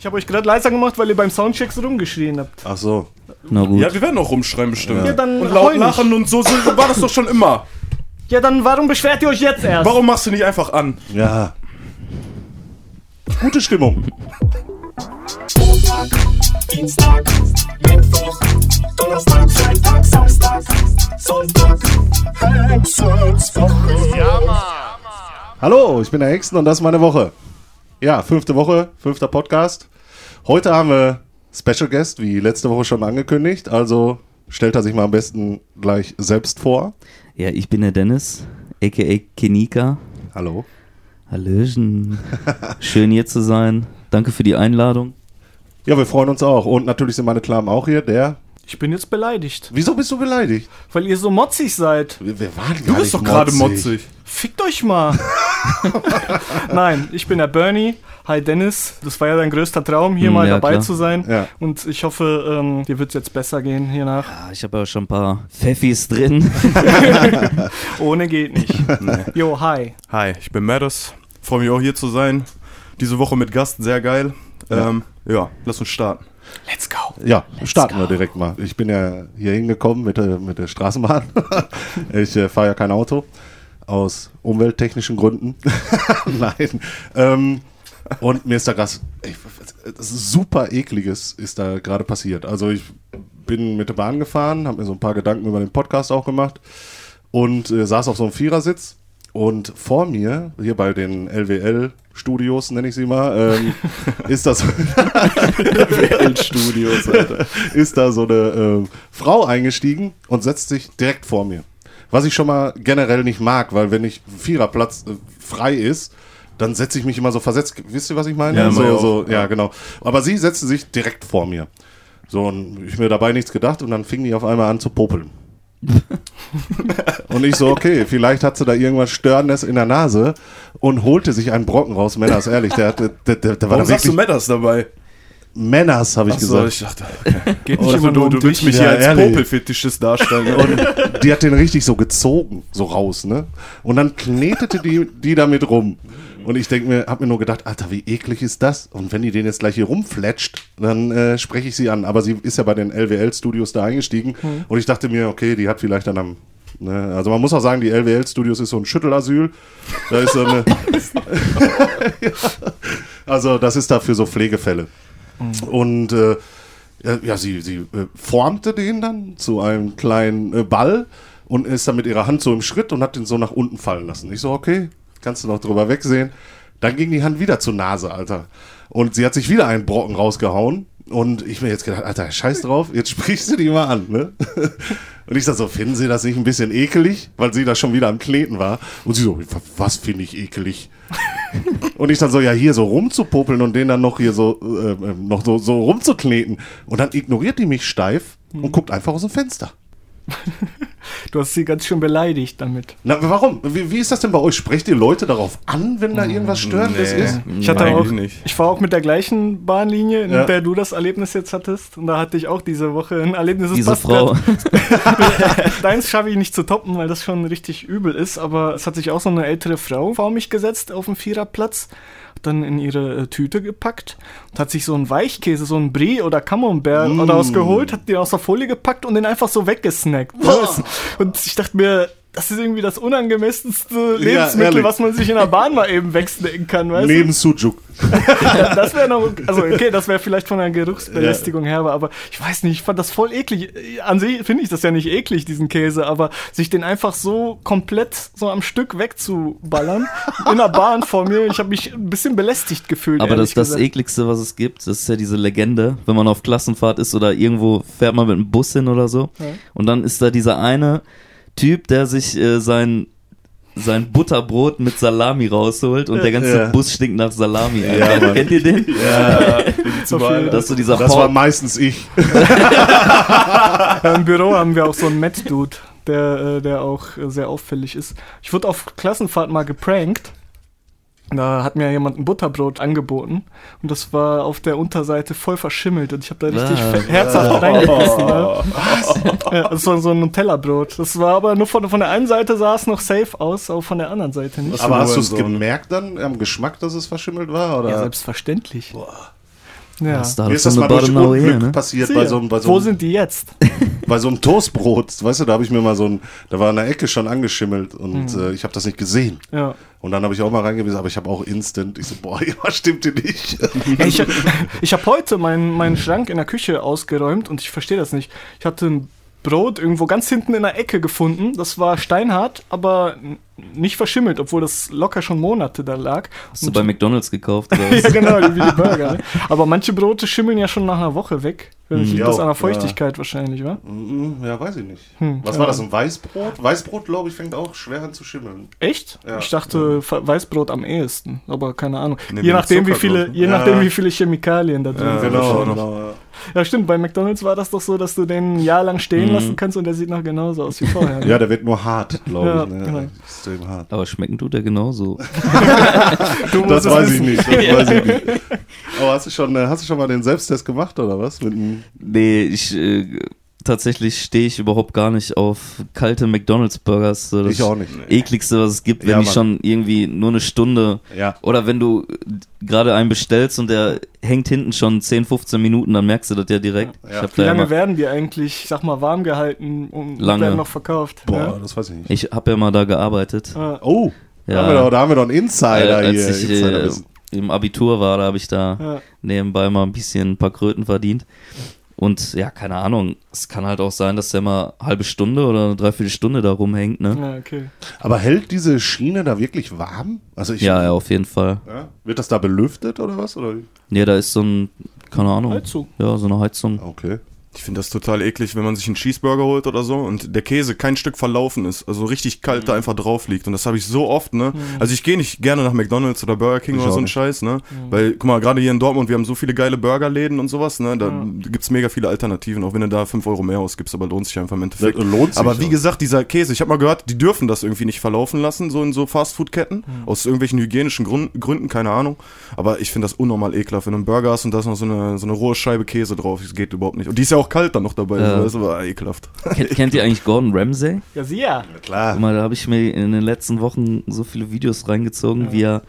Ich habe euch gerade leiser gemacht, weil ihr beim Soundcheck so rumgeschrien habt. Ach so. Na gut. Ja, wir werden auch rumschreien bestimmt. Ja, dann und laut lachen und so, so war das doch schon immer. Ja, dann warum beschwert ihr euch jetzt erst? Warum machst du nicht einfach an? Ja. Gute Stimmung. Montag, Dienstag, Mittwoch, Donnerstag, Freitag, Samstag, Sonntag, Hexenswoche. Ja, Hallo, ich bin der Hexen und das ist meine Woche. Ja, fünfte Woche, fünfter Podcast. Heute haben wir Special Guest, wie letzte Woche schon angekündigt. Also stellt er sich mal am besten gleich selbst vor. Ja, ich bin der Dennis, a.k.a. Kenika. Hallo. Hallöchen. Schön hier zu sein. Danke für die Einladung. Ja, wir freuen uns auch. Und natürlich sind meine Klamen auch hier. Der. Ich bin jetzt beleidigt, Wieso bist du beleidigt? weil ihr so motzig seid. Wir, wir waren Du bist doch gerade motzig. Fickt euch mal. Nein, ich bin der Bernie. Hi Dennis. Das war ja dein größter Traum, hier Hm, mal ja, dabei klar. zu sein. Ja. Und ich hoffe, ähm, dir wird es jetzt besser gehen hiernach. Ah, Ich habe ja schon ein paar Pfeffis drin. Ohne geht nicht. Jo, hi. Hi, ich bin Mattis. Freue mich auch hier zu sein. Diese Woche mit Gast, sehr geil. Ja, ähm, ja lass uns starten. Let's go. Ja, starten wir direkt mal. Ich bin ja hier hingekommen mit der, mit der Straßenbahn. ich äh, fahre ja kein Auto. Aus umwelttechnischen Gründen. Nein. Ähm, und mir ist da was super ekliges ist da gerade passiert. Also ich bin mit der Bahn gefahren, habe mir so ein paar Gedanken über den Podcast auch gemacht und äh, saß auf so einem Vierersitz und vor mir, hier bei den LWL-Studios, nenne ich sie mal, ähm, ist das Studios, Alter. ist da so eine äh, Frau eingestiegen und setzt sich direkt vor mir. Was ich schon mal generell nicht mag, weil wenn ich Viererplatz äh, frei ist, dann setze ich mich immer so versetzt. Wisst ihr, was ich meine? Ja, so, so, ja, genau. Aber sie setzte sich direkt vor mir. So, und ich mir dabei nichts gedacht und dann fing die auf einmal an zu popeln. und ich so, okay, vielleicht hat sie da irgendwas Störendes in der Nase und holte sich einen Brocken raus. Männer, ist ehrlich, der, der, der, der war Warum da sagst du wirklich. Matters dabei? Männers, habe ich Achso, gesagt. ich dachte, okay. Geht nicht immer du, nur um du willst dich. mich Ja, hier als ehrlich. Popelfetischist darstellen. Und die hat den richtig so gezogen, so raus, ne? Und dann knetete die, die damit rum. Und ich denke mir, hab mir nur gedacht, Alter, wie eklig ist das? Und wenn die den jetzt gleich hier rumfletscht, dann äh, spreche ich sie an. Aber sie ist ja bei den LWL-Studios da eingestiegen. Und ich dachte mir, okay, die hat vielleicht dann am. Ne? Also man muss auch sagen, die LWL-Studios ist so ein Schüttelasyl. Da ist so eine. ja. Also das ist da für so Pflegefälle. Und äh, ja, sie, sie äh, formte den dann zu einem kleinen äh, Ball und ist dann mit ihrer Hand so im Schritt und hat den so nach unten fallen lassen. Ich so, okay, kannst du noch drüber wegsehen. Dann ging die Hand wieder zur Nase, Alter. Und sie hat sich wieder einen Brocken rausgehauen. Und ich mir jetzt gedacht, Alter, scheiß drauf, jetzt sprichst du die mal an, ne? Und ich sag so, finden Sie das nicht ein bisschen ekelig? Weil sie da schon wieder am Kneten war. Und sie so, was finde ich ekelig? Und ich dann so, ja, hier so rumzupopeln und den dann noch hier so, äh, äh, noch so, so rumzukneten. Und dann ignoriert die mich steif und guckt einfach aus dem Fenster. Du hast sie ganz schön beleidigt damit. Na, warum? Wie, wie ist das denn bei euch? Sprecht ihr Leute darauf an, wenn da irgendwas Störendes Nee. ist? Ich hatte auch, nicht. ich war auch mit der gleichen Bahnlinie, in Ja. der du das Erlebnis jetzt hattest. Und da hatte ich auch diese Woche ein Erlebnis. Es Diese passt Frau. Deins schaffe ich nicht zu toppen, weil das schon richtig übel ist. Aber es hat sich auch so eine ältere Frau vor mich gesetzt auf dem Viererplatz. Dann in ihre äh, Tüte gepackt und hat sich so einen Weichkäse, so einen Brie oder Camembert Mm. rausgeholt, hat den aus der Folie gepackt und den einfach so weggesnackt. Und ich dachte mir, das ist irgendwie das unangemessenste Lebensmittel, ehrlich. was man sich in der Bahn mal eben wegsnacken kann, weißt du? Neben Sujuk. Das wäre noch, also okay, das wäre vielleicht von der Geruchsbelästigung her, aber ich weiß nicht, ich fand das voll eklig. An sich finde ich das ja nicht eklig, diesen Käse, aber sich den einfach so komplett so am Stück wegzuballern in der Bahn vor mir, ich habe mich ein bisschen belästigt gefühlt. Aber das das ekligste, was es gibt. Das ist ja diese Legende, wenn man auf Klassenfahrt ist oder irgendwo fährt man mit dem Bus hin oder so. Ja. Und dann ist da dieser eine Typ, der sich äh, sein sein Butterbrot mit Salami rausholt und der ganze Ja. Bus stinkt nach Salami. Ja. Kennt ihr den? So viel- Das so dieser Das Paul- war meistens ich. Ja, Im Büro haben wir auch so einen Matt-Dude, der, äh, der auch sehr auffällig ist. Ich wurde auf Klassenfahrt mal geprankt. Da hat mir jemand ein Butterbrot angeboten und das war auf der Unterseite voll verschimmelt und ich habe da richtig Ah. herzhaft reingebissen. Ne? Ja, das war so ein Nutella-Brot. Das war aber nur von, von der einen Seite sah es noch safe aus, aber von der anderen Seite nicht. Aber hast du es gemerkt dann am Geschmack, dass es verschimmelt war? Oder? Ja, selbstverständlich. Ja. Mir ist das mal durch Unglück here, ne? passiert bei so, einem- bei, so Wo einem, sind die jetzt? bei so einem Toastbrot. Weißt du, da habe ich mir mal so ein, da war in der Ecke schon angeschimmelt und Mhm. äh, ich habe das nicht gesehen. Ja. Und dann habe ich auch mal reingewiesen, aber ich habe auch instant, ich so, boah, was stimmt hier nicht? Ja, ich ich habe heute meinen meinen Schrank in der Küche ausgeräumt und ich verstehe das nicht. Ich hatte ein Brot irgendwo ganz hinten in der Ecke gefunden. Das war steinhart, aber nicht verschimmelt, obwohl das locker schon Monate da lag. Hast du bei McDonalds gekauft oder ja, was? genau, wie die Burger. Ne? Aber manche Brote schimmeln ja schon nach einer Woche weg. Liegt Ja, das an der ja. Feuchtigkeit wahrscheinlich, wa? Mm, ja, weiß ich nicht. Hm, Was ja. war das, ein Weißbrot? Weißbrot, glaube ich, fängt auch schwer an zu schimmeln. Echt? Ja. Ich dachte Fe- Weißbrot am ehesten, aber keine Ahnung. Nee, je nachdem, wie viele, je Ja. nachdem, wie viele Chemikalien da drin Ja, sind. genau. genau. ja. Stimmt. Bei McDonalds war das doch so, dass du den ein Jahr lang stehen Mhm. lassen kannst und der sieht noch genauso aus wie vorher. Ja, der wird nur hart, glaube Ja, ich. Ne? genau. Extrem hart. Aber schmecken tut der genauso. du musst Das es weiß ich nicht. Das weiß ich nicht. Aber hast du schon, äh, hast du schon mal den Selbsttest gemacht oder was? Mit Nee, ich äh, tatsächlich stehe ich überhaupt gar nicht auf kalte McDonalds-Burgers. So das ich auch nicht. ekligste, was es gibt, wenn Ja, die schon irgendwie nur eine Stunde Ja. oder wenn du gerade einen bestellst und der hängt hinten schon 10, 15 Minuten, dann merkst du das ja direkt. Ja. Wie lange immer, werden die eigentlich, sag mal, warm gehalten und Lange. werden noch verkauft? Boah, das weiß ich nicht. ich habe ja mal da gearbeitet. Ah, Oh, da, Ja. haben wir doch, da haben wir doch einen Insider Äh, als hier. ich Insider äh, im Abitur war, da habe ich da Ja. nebenbei mal ein bisschen ein paar Kröten verdient. Und ja, keine Ahnung, es kann halt auch sein, dass der mal eine halbe Stunde oder eine Dreiviertelstunde da rumhängt, ne? Ja, okay. Aber hält diese Schiene da wirklich warm? Also ich, Ja, ja, auf jeden Fall. Ja? Wird das da belüftet oder was? Oder? Ja, da ist so ein, keine Ahnung, Heizung. ja, so eine Heizung. Okay. Ich finde das total eklig, wenn man sich einen Cheeseburger holt oder so und der Käse kein Stück verlaufen ist, also richtig kalt Mhm. da einfach drauf liegt. Und das habe ich so oft, ne? Also ich gehe nicht gerne nach McDonalds oder Burger King Ich oder so ein. Scheiß, ne? Weil, guck mal, gerade hier in Dortmund, wir haben so viele geile Burgerläden und sowas, ne? Da gibt's mega viele Alternativen, auch wenn du da 5 Euro mehr ausgibst, aber lohnt sich einfach im Endeffekt. Das lohnt sich aber wie auch. gesagt, dieser Käse, ich habe mal gehört, die dürfen das irgendwie nicht verlaufen lassen, so in so Fastfood-Ketten, aus irgendwelchen hygienischen Grund, Gründen, keine Ahnung. Aber ich finde das unnormal ekelhaft, wenn du einen Burger hast und da ist noch so eine, so eine rohe Scheibe Käse drauf, das geht überhaupt nicht. Und die ist ja auch kalt dann noch dabei, Ja. so, das ist aber ekelhaft. Kennt, kennt ihr eigentlich Gordon Ramsay? Ja, sie ja. Klar. Guck mal, da habe ich mir in den letzten Wochen so viele Videos reingezogen, wie er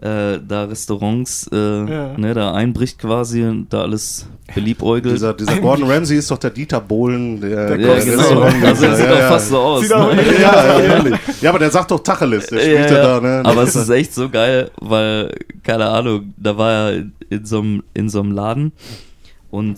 äh, da Restaurants, äh, Ja. ne, da einbricht quasi und da alles beliebäugelt. Dieser, dieser Gordon Ramsay ist doch der Dieter Bohlen, der, Der ja, Koch, genau. Restaurant- Also das sieht ja, doch ja. fast so aus. Auch ne? Ja, ja, ehrlich. ja, aber der sagt doch Tacheles, der Ja, spricht ja, ja. da, ne? Aber es ist echt so geil, weil, keine Ahnung, da war er in so einem in so einem Laden und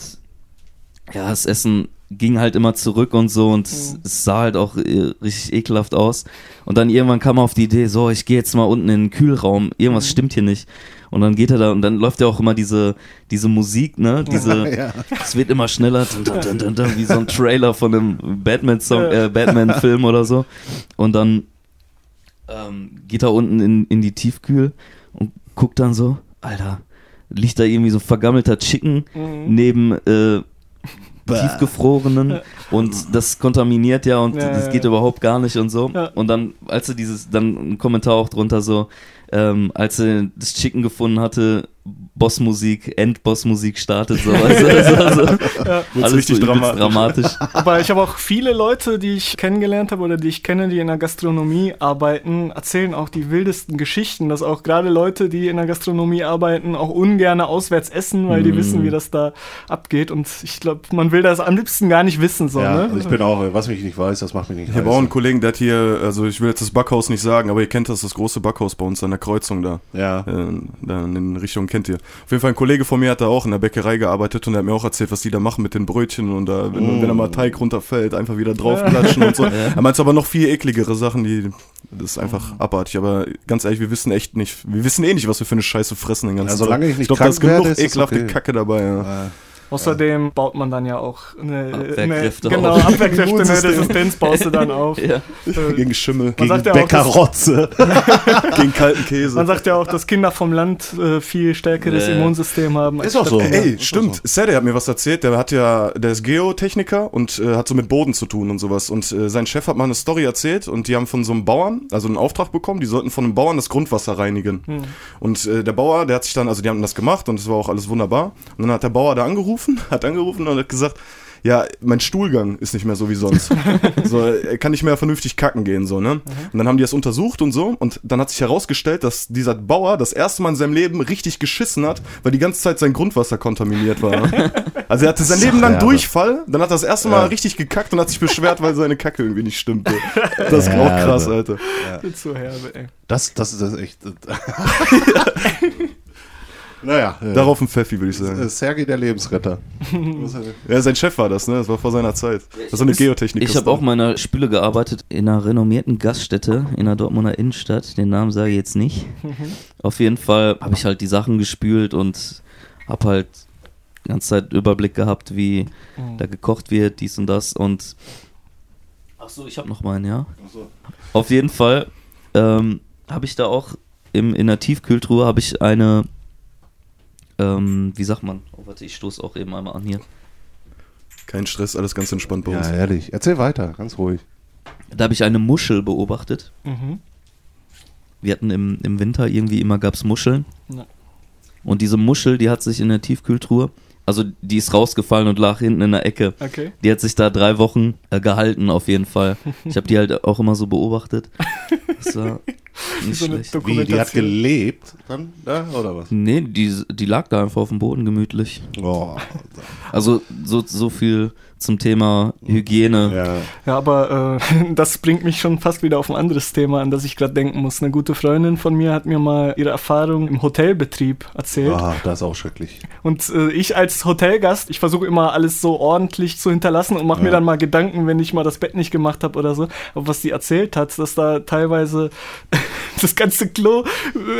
ja, das Essen ging halt immer zurück und so und es, es sah halt auch äh, richtig ekelhaft aus. Und dann irgendwann kam er auf die Idee, so, ich gehe jetzt mal unten in den Kühlraum, irgendwas stimmt hier nicht. Und dann geht er da und dann läuft ja auch immer diese, diese Musik, ne? Diese, Ja. es wird immer schneller, dun, dun, dun, wie so ein Trailer von einem Batman-Song, Ja. äh, Batman-Film oder so. Und dann ähm, geht er unten in, in die Tiefkühl und guckt dann so, Alter, liegt da irgendwie so vergammelter Chicken Mhm. neben äh, tiefgefrorenen und das kontaminiert ja und Ja, das geht ja. überhaupt gar nicht und so. Und dann, als er dieses, dann ein Kommentar auch drunter so, ähm, als er das Chicken gefunden hatte, Bossmusik, Endbossmusik startet, so, du, also, also, alles richtig so dramatisch. dramatisch. Aber ich habe auch viele Leute, die ich kennengelernt habe oder die ich kenne, die in der Gastronomie arbeiten, erzählen auch die wildesten Geschichten, dass auch gerade Leute, die in der Gastronomie arbeiten, auch ungern auswärts essen, weil die Mhm. wissen, wie das da abgeht. Und ich glaube, man will das am liebsten gar nicht wissen. So, ja, ne? also ich bin auch, was mich nicht weiß, das macht mich nicht Ich habe auch einen Kollegen, der hat hier, also ich will jetzt das Backhaus nicht sagen, aber ihr kennt das, das große Backhaus bei uns an der Kreuzung da. Ja. Äh, da in den Richtungen kennt ihr. Auf jeden Fall ein Kollege von mir hat da auch in der Bäckerei gearbeitet und er hat mir auch erzählt, was die da machen mit den Brötchen und da, wenn, Mm. wenn da mal Teig runterfällt, einfach wieder draufklatschen und so. Er meint aber noch viel ekligere Sachen, die, das ist einfach Mm. abartig. Aber ganz ehrlich, wir wissen echt nicht, wir wissen eh nicht, was wir für eine Scheiße fressen den ganzen Ja, solange Tag. ich nicht glaub, da krank ist genug ekelhafte okay. Kacke dabei, ja. Außerdem baut man dann ja auch eine, Abwehrkräfte eine genau, auf. Abwehrkräfte, eine Immunsystem. Resistenz baust du dann auf. Ja. Äh, Gegen Schimmel, Man gegen, sagt ja auch, dass, Bäckerrotze. gegen kalten Käse. man sagt ja auch, dass Kinder vom Land äh, viel stärkeres Äh. Immunsystem haben. Ist auch so. Ey, stimmt. so. Sadie hat mir was erzählt. Der hat ja, der ist Geotechniker und äh, hat so mit Boden zu tun und sowas. Und äh, sein Chef hat mal eine Story erzählt und die haben von so einem Bauern, also einen Auftrag bekommen, die sollten von einem Bauern das Grundwasser reinigen. Und äh, der Bauer, der hat sich dann, also die haben das gemacht und es war auch alles wunderbar. Und dann hat der Bauer da angerufen, hat angerufen und hat gesagt, ja, mein Stuhlgang ist nicht mehr so wie sonst. so, er kann nicht mehr vernünftig kacken gehen, so, ne? Und dann haben die das untersucht und so. Und dann hat sich herausgestellt, dass dieser Bauer das erste Mal in seinem Leben richtig geschissen hat, weil die ganze Zeit sein Grundwasser kontaminiert war. Also er hatte sein Leben lang Herbe. Durchfall, dann hat er das erste Mal Ja. richtig gekackt und hat sich beschwert, weil seine Kacke irgendwie nicht stimmte. Das ist auch krass, Herbe. Alter. Jetzt so herbe, ey. Das, das ist echt. Naja, äh, Darauf ein Pfeffi, würde ich sagen. äh, Sergei der Lebensretter. Er- Ja, sein Chef war das, ne? Das war vor seiner Zeit. Das ist so eine Geotechnik. Ich habe auch mal in einer Spüle gearbeitet, in einer renommierten Gaststätte in der Dortmunder Innenstadt. Den Namen sage ich jetzt nicht. Auf jeden Fall habe ich halt die Sachen gespült und habe halt die ganze Zeit Überblick gehabt, wie da gekocht wird, dies und das. Und ach so, ich habe noch meinen, ja. Auf jeden Fall ähm, habe ich da auch im, in der Tiefkühltruhe habe ich eine, ähm, wie sagt man? Oh, warte, ich stoße auch eben einmal an hier. Kein Stress, alles ganz entspannt bei Ja, uns. ehrlich. Erzähl weiter, ganz ruhig. Da habe ich eine Muschel beobachtet. Mhm. Wir hatten im, im Winter irgendwie immer gab's Muscheln. Ja. Und diese Muschel, die hat sich in der Tiefkühltruhe, also die ist rausgefallen und lag hinten in der Ecke. Okay. Die hat sich da drei Wochen äh, gehalten, auf jeden Fall. Ich habe die halt auch immer so beobachtet. Das war nicht So schlecht. Wie, die hat gelebt dann da, oder was? Nee, die, die lag da einfach auf dem Boden gemütlich. Oh, Also so, so viel zum Thema Hygiene. ja. Ja, aber äh, das bringt mich schon fast wieder auf ein anderes Thema, an das ich gerade denken muss. Eine gute Freundin von mir hat mir mal ihre Erfahrung im Hotelbetrieb erzählt. Ah, das ist auch schrecklich. Und äh, ich als Hotelgast, ich versuche immer alles so ordentlich zu hinterlassen und mache mir Ja. dann mal Gedanken, wenn ich mal das Bett nicht gemacht habe oder so. Aber was die erzählt hat, dass da teilweise das ganze Klo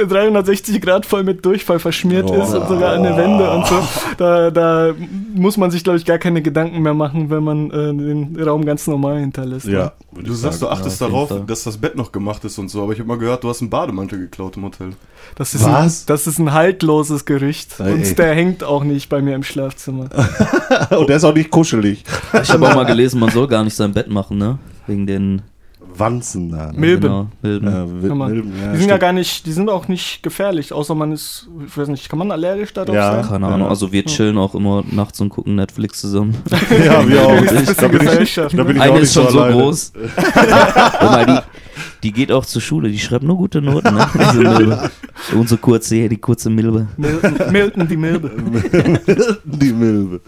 äh, 360 Grad voll mit Durchfall verschmiert Oh. ist und sogar an den Wände und so. Da, da muss man sich, glaube ich, gar keine Gedanken mehr machen, wenn man äh, den Raum ganz normal hinterlässt. Ja. ne? Du sagst, du achtest Ja, darauf, Fall. dass das Bett noch gemacht ist und so, aber ich habe mal gehört, du hast einen Bademantel geklaut im Hotel. Das ist, Was? Ein, das ist ein haltloses Gerücht. Ey. Und der hängt auch nicht bei mir im Schlafzimmer. Und der ist auch nicht kuschelig. Ich habe auch mal gelesen, man soll gar nicht sein Bett machen, ne? Wegen den Wanzen da. Ne? Milben. Genau, Milben. Ja, Milben, ja, die sind ja stimmt. gar nicht, die sind auch nicht gefährlich, außer man ist, ich weiß nicht, kann man allergisch darauf Ja. sein? Keine Ahnung, also wir chillen auch immer nachts und gucken Netflix zusammen. Ja, wir auch. Wenigstens Da bin ich, Gesellschaft, da bin ich ne? auch Eine nicht ist schon so alleine. groß. Mal, die, die geht auch zur Schule, die schreibt nur gute Noten, ne? Diese Milbe. Unsere kurze hier, die kurze Milbe. Milton, Milton die Milbe. Die Milbe.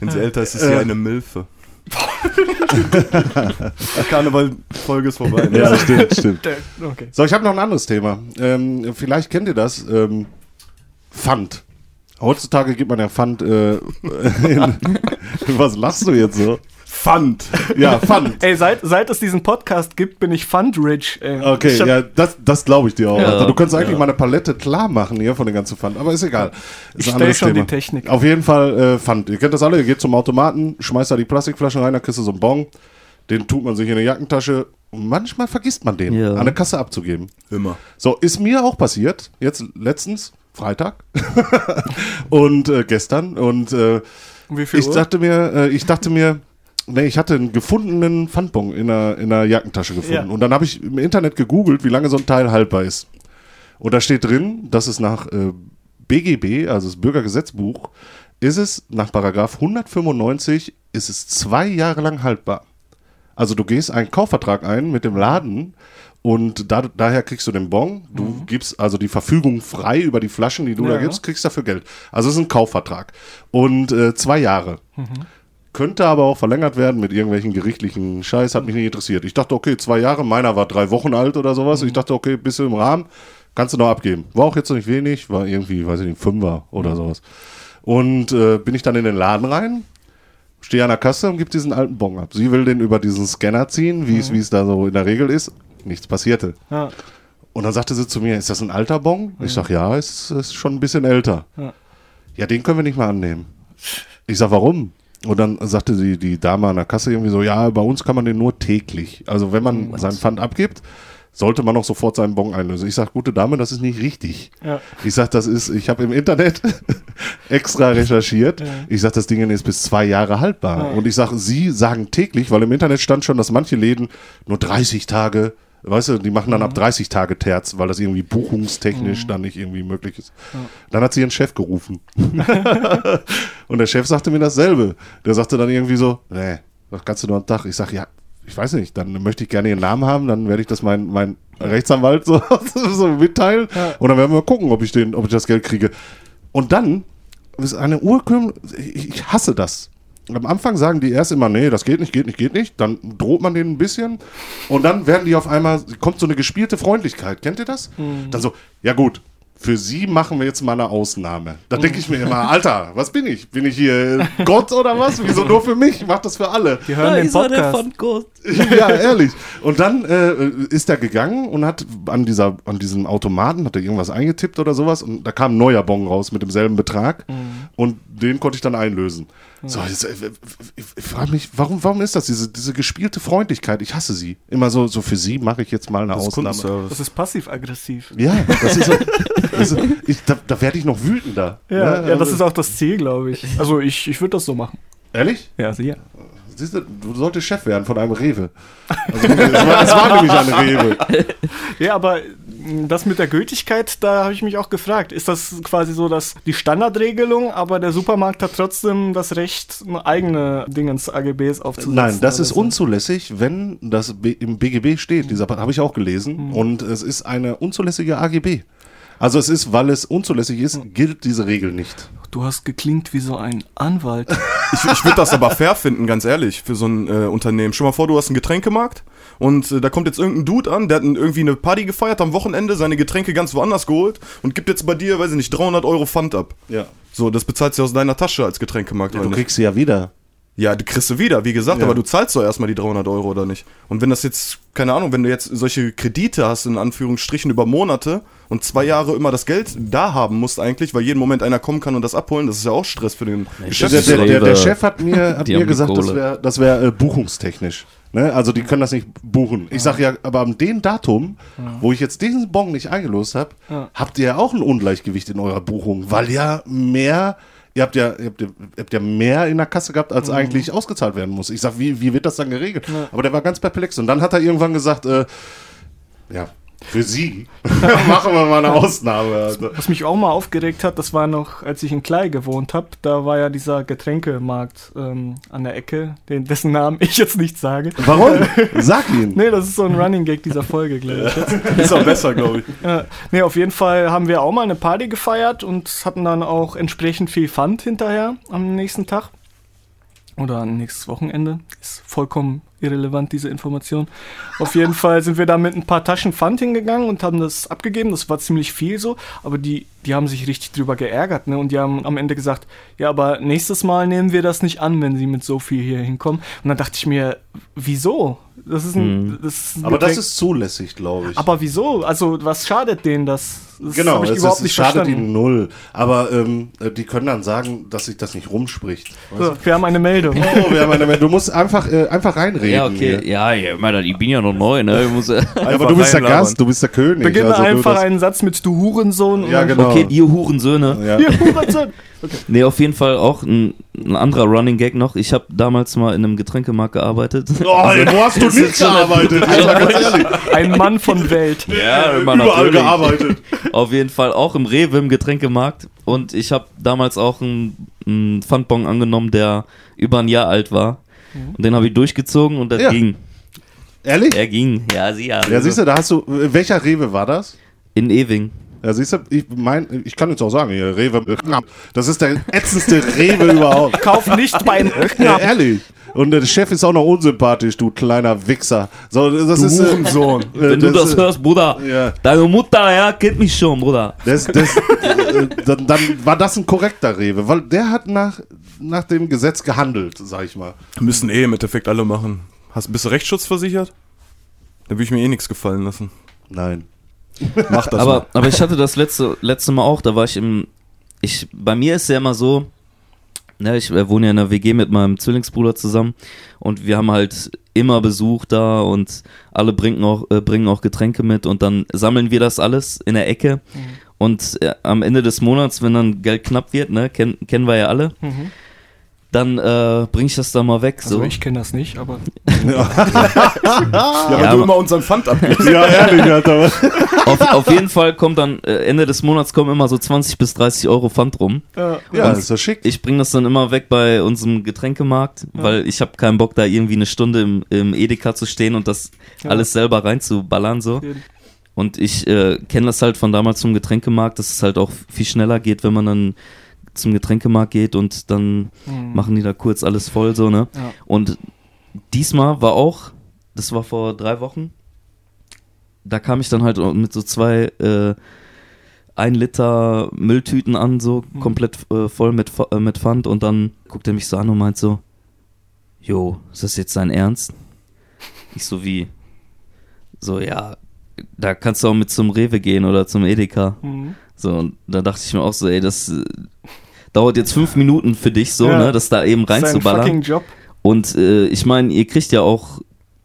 Wenn sie älter ist, ist sie eine Milfe. Karneval-Folge ist vorbei. Ne? Ja, stimmt, stimmt. Okay. So, ich habe noch ein anderes Thema. Ähm, vielleicht kennt ihr das. Ähm, Pfand. Heutzutage gibt man ja Pfand. Äh, in, was lachst du jetzt so? Pfand. Ja, Pfand. Ey, seit, seit es diesen Podcast gibt, bin ich fundrich. Okay, ich hab, ja, das, das glaube ich dir auch. Ja, also, du könntest eigentlich ja. mal eine Palette klar machen hier von den ganzen Pfand, aber ist egal. Ist Ich ein stell anderes schon Thema. die Technik. Auf jeden Fall äh, Pfand. Ihr kennt das alle, ihr geht zum Automaten, schmeißt da die Plastikflaschen rein, dann kriegst du so einen Bon, den tut man sich in eine Jackentasche und manchmal vergisst man den Ja. an der Kasse abzugeben. Immer. So, ist mir auch passiert, jetzt letztens, Freitag und äh, gestern und äh, Wie viel ich Uhr? dachte mir, äh, ich dachte mir, nee, ich hatte einen gefundenen Pfandbon in einer, in einer Jackentasche gefunden. Ja. Und dann habe ich im Internet gegoogelt, wie lange so ein Teil haltbar ist. Und da steht drin, dass es nach äh, BGB, also das Bürgergesetzbuch, ist es nach Paragraph 195 ist es zwei Jahre lang haltbar. Also du gehst einen Kaufvertrag ein mit dem Laden und da, daher kriegst du den Bon. Du gibst also die Verfügung frei über die Flaschen, die du da Ja. gibst, kriegst dafür Geld. Also es ist ein Kaufvertrag. Und äh, zwei Jahre. Könnte aber auch verlängert werden mit irgendwelchen gerichtlichen Scheiß, hat mich nicht interessiert. Ich dachte, okay, zwei Jahre, meiner war drei Wochen alt oder sowas. Ich dachte, okay, bist du im Rahmen, kannst du noch abgeben. War auch jetzt noch nicht wenig, war irgendwie, weiß ich nicht, Fünfer oder sowas. Und äh, bin ich dann in den Laden rein, stehe an der Kasse und gebe diesen alten Bon ab. Sie will den über diesen Scanner ziehen, wie es wie es da so in der Regel ist. Nichts passierte. Ja. Und dann sagte sie zu mir, ist das ein alter Bon? Ich sag, ja, ist, ist schon ein bisschen älter. Ja. Ja, den können wir nicht mehr annehmen. Ich sag, warum? Und dann sagte sie, die Dame an der Kasse irgendwie so, ja, bei uns kann man den nur täglich. Also wenn man seinen Pfand abgibt, sollte man auch sofort seinen Bon einlösen. Ich sag, gute Dame, das ist nicht richtig. Ja. Ich sag, das ist, ich habe im Internet extra recherchiert. Ich sag, das Ding ist bis zwei Jahre haltbar. Und ich sag, Sie sagen täglich, weil im Internet stand schon, dass manche Läden nur 30 Tage, weißt du, die machen dann ab 30 Tage Terz, weil das irgendwie buchungstechnisch dann nicht irgendwie möglich ist. Dann hat sie ihren Chef gerufen. Und der Chef sagte mir dasselbe. Der sagte dann irgendwie so, nee, das kannst du nur am Tag. Ich sag, ja, ich weiß nicht, dann möchte ich gerne ihren Namen haben, dann werde ich das mein, mein Rechtsanwalt so, so mitteilen. Und dann werden wir mal gucken, ob ich, den, ob ich das Geld kriege. Und dann ist eine Urkümmel, ich hasse das. Am Anfang sagen die erst immer, nee, das geht nicht, geht nicht, geht nicht. Dann droht man denen ein bisschen. Und dann werden die auf einmal, kommt so eine gespielte Freundlichkeit. Kennt ihr das? Dann so, ja gut, für sie machen wir jetzt mal eine Ausnahme. Da denke ich mir immer, Alter, was bin ich? Bin ich hier Gott oder was? Wieso nur für mich? Ich mach das für alle. Die hören den Podcast. Gott. ja, ehrlich. Und dann äh, ist er gegangen und hat an, dieser, an diesem Automaten, hat er irgendwas eingetippt oder sowas und da kam ein neuer Bon raus mit demselben Betrag und den konnte ich dann einlösen. So, jetzt, äh, ich, ich frage mich, warum, warum ist das, diese, diese gespielte Freundlichkeit? Ich hasse sie. Immer so, so für sie mache ich jetzt mal eine Das Ausnahme. Das ist passiv-aggressiv. Ja, das ist das ist, ich, da, da werde ich noch wütender. Ja, Ne? ja, das ist auch das Ziel, glaube ich. Also ich, ich würde das so machen. Ehrlich? Ja, sicher. Siehst du, du solltest Chef werden von einem Rewe. Also, es, war, es war nämlich ein Rewe. Ja, aber mh, das mit der Gültigkeit, da habe ich mich auch gefragt. Ist das quasi so, dass die Standardregelung, aber der Supermarkt hat trotzdem das Recht, eigene Dingens AGBs aufzusetzen? Nein, das ist so? unzulässig, wenn das im BGB steht. Dieser habe ich auch gelesen. Und es ist eine unzulässige AGB. Also es ist, weil es unzulässig ist, gilt diese Regel nicht. Du hast geklingt wie so ein Anwalt. Ich, ich würde das aber fair finden, ganz ehrlich, für so ein äh, Unternehmen. Stell mal vor, du hast einen Getränkemarkt und äh, da kommt jetzt irgendein Dude an, der hat irgendwie eine Party gefeiert am Wochenende, seine Getränke ganz woanders geholt und gibt jetzt bei dir, weiß ich nicht, 300 Euro Pfand ab. Ja. So, das bezahlst du aus deiner Tasche als Getränkemarkt. Du oder nicht? kriegst sie ja wieder. Ja, du kriegst du wieder, wie gesagt, Ja. aber du zahlst doch erstmal die 300 Euro oder nicht. Und wenn das jetzt, keine Ahnung, wenn du jetzt solche Kredite hast, in Anführungsstrichen, über Monate und zwei Jahre immer das Geld da haben musst eigentlich, weil jeden Moment einer kommen kann und das abholen, das ist ja auch Stress für den Geschäftsführer. der, der, der Chef hat mir, hat die mir gesagt, das Kohle. wäre das wär, äh, buchungstechnisch. Ne? Also die können das nicht buchen. Ich sage ja, aber an dem Datum, wo ich jetzt diesen Bon nicht eingelost habe, habt ihr ja auch ein Ungleichgewicht in eurer Buchung, weil ja mehr, ihr habt ja, ihr habt, ja- ihr habt ja mehr in der Kasse gehabt, als eigentlich ausgezahlt werden muss. Ich sag, wie, wie wird das dann geregelt? Aber der war ganz perplex. Und dann hat er irgendwann gesagt, äh, ja, für Sie machen wir mal eine Ausnahme. Also. Was mich auch mal aufgeregt hat, das war noch, als ich in Klei gewohnt habe, da war ja dieser Getränkemarkt ähm, an der Ecke, den, dessen Namen ich jetzt nicht sage. Warum? Sag ihn. Nee, das ist so ein Running Gag dieser Folge, glaube ich. Ist auch besser, glaube ich. Ja, nee, auf jeden Fall haben wir auch mal eine Party gefeiert und hatten dann auch entsprechend viel Pfand hinterher am nächsten Tag. Oder am nächstes Wochenende. Ist vollkommen irrelevant, diese Information. Auf jeden Fall sind wir da mit ein paar Taschen Pfand hingegangen und haben das abgegeben. Das war ziemlich viel so, aber die, die haben sich richtig drüber geärgert, ne? Und die haben am Ende gesagt, ja, aber nächstes Mal nehmen wir das nicht an, wenn sie mit so viel hier hinkommen. Und dann dachte ich mir, wieso? Das ist ein, das ist ein Aber das Getränk- ist zulässig, glaube ich. aber wieso? Also, was schadet denen das? das Genau, ich es, überhaupt ist, es nicht schadet verstanden. ihnen null. Aber ähm, äh, die können dann sagen, dass sich das nicht rumspricht. So, wir haben eine Meldung. du? Oh, wir haben eine, du musst einfach, äh, einfach reinreden. Ja, okay. hier. Ja, ja, ich meine, ich bin ja noch neu, ne? Ich muss, Ja, aber du bist der. Gast, du bist der König. Beginne also einfach das- einen Satz mit du Hurensohn. und Ja, dann- genau. Okay, ihr Hurensöhne. Ja. Ihr Hurensohn. Nee, auf jeden Fall auch ein, ein anderer Running Gag noch. Ich habe damals mal in einem Getränkemarkt gearbeitet. Oh, ey, wo hast du nicht gearbeitet? Alter, ganz ehrlich. Ein Mann von Welt. Ja, immer Überall natürlich. gearbeitet. Auf jeden Fall auch im Rewe im Getränkemarkt. Und ich habe damals auch einen, einen Pfandbon angenommen, der über ein Jahr alt war. Und den habe ich durchgezogen und das Ja. ging. Ehrlich? Er ging. Ja, sie ja. Ja, siehst du, da hast du, welcher Rewe war das? In Ewing. Ja, siehst du, ich mein, ich kann jetzt auch sagen, hier, Rewe, das ist der ätzendste Rewe überhaupt. Kauf nicht beim Ja, ehrlich. Und der Chef ist auch noch unsympathisch, du kleiner Wichser. So, das ist, äh, Hurensohn. äh, Wenn du das äh, hörst, Bruder. Ja. Deine Mutter, ja, kennt mich schon, Bruder. Das, das, äh, dann, dann war das ein korrekter Rewe, weil der hat nach, nach dem Gesetz gehandelt, sag ich mal. Müssen eh im Endeffekt alle machen. Hast, bist du rechtsschutzversichert? Da würde ich mir eh nichts gefallen lassen. Nein. Mach das aber, mal. aber ich hatte das letzte, letzte Mal auch, da war ich im. Ich, bei mir ist ja immer so, ne, ich wohne ja in einer WG mit meinem Zwillingsbruder zusammen und wir haben halt immer Besuch da und alle bringen auch, äh, bringen auch Getränke mit und dann sammeln wir das alles in der Ecke. Und äh, am Ende des Monats, wenn dann Geld knapp wird, ne, kenn, kennen wir ja alle, dann äh, bring ich das da mal weg. Also So. ich kenne das nicht, aber Ja, weil Ja, du immer unseren Pfand abgibst. Ja, ehrlich, Alter. auf, auf jeden Fall kommt dann äh, Ende des Monats kommen immer so 20 bis 30 Euro Pfand rum. äh, Ja, ist doch schick. Ich bringe das dann immer weg bei unserem Getränkemarkt, weil ich habe keinen Bock, da irgendwie eine Stunde im, im Edeka zu stehen und das Ja. alles selber reinzuballern so. Und ich äh, kenne das halt von damals zum Getränkemarkt, dass es halt auch viel schneller geht, wenn man dann zum Getränkemarkt geht und dann Mhm. machen die da kurz alles voll so, ne? Ja. Und diesmal war auch, das war vor drei Wochen, da kam ich dann halt mit so zwei äh, ein Liter Mülltüten an, so Mhm. komplett äh, voll mit, äh, mit Pfand und dann guckt er mich so an und meint so, Jo, ist das jetzt dein Ernst? Ich so wie, so ja, da kannst du auch mit zum Rewe gehen oder zum Edeka. Mhm. So, und da dachte ich mir auch so, ey, das dauert jetzt fünf Minuten für dich so, Ja. ne, das da eben reinzuballern. fucking Job. Und äh, ich meine, ihr kriegt ja auch,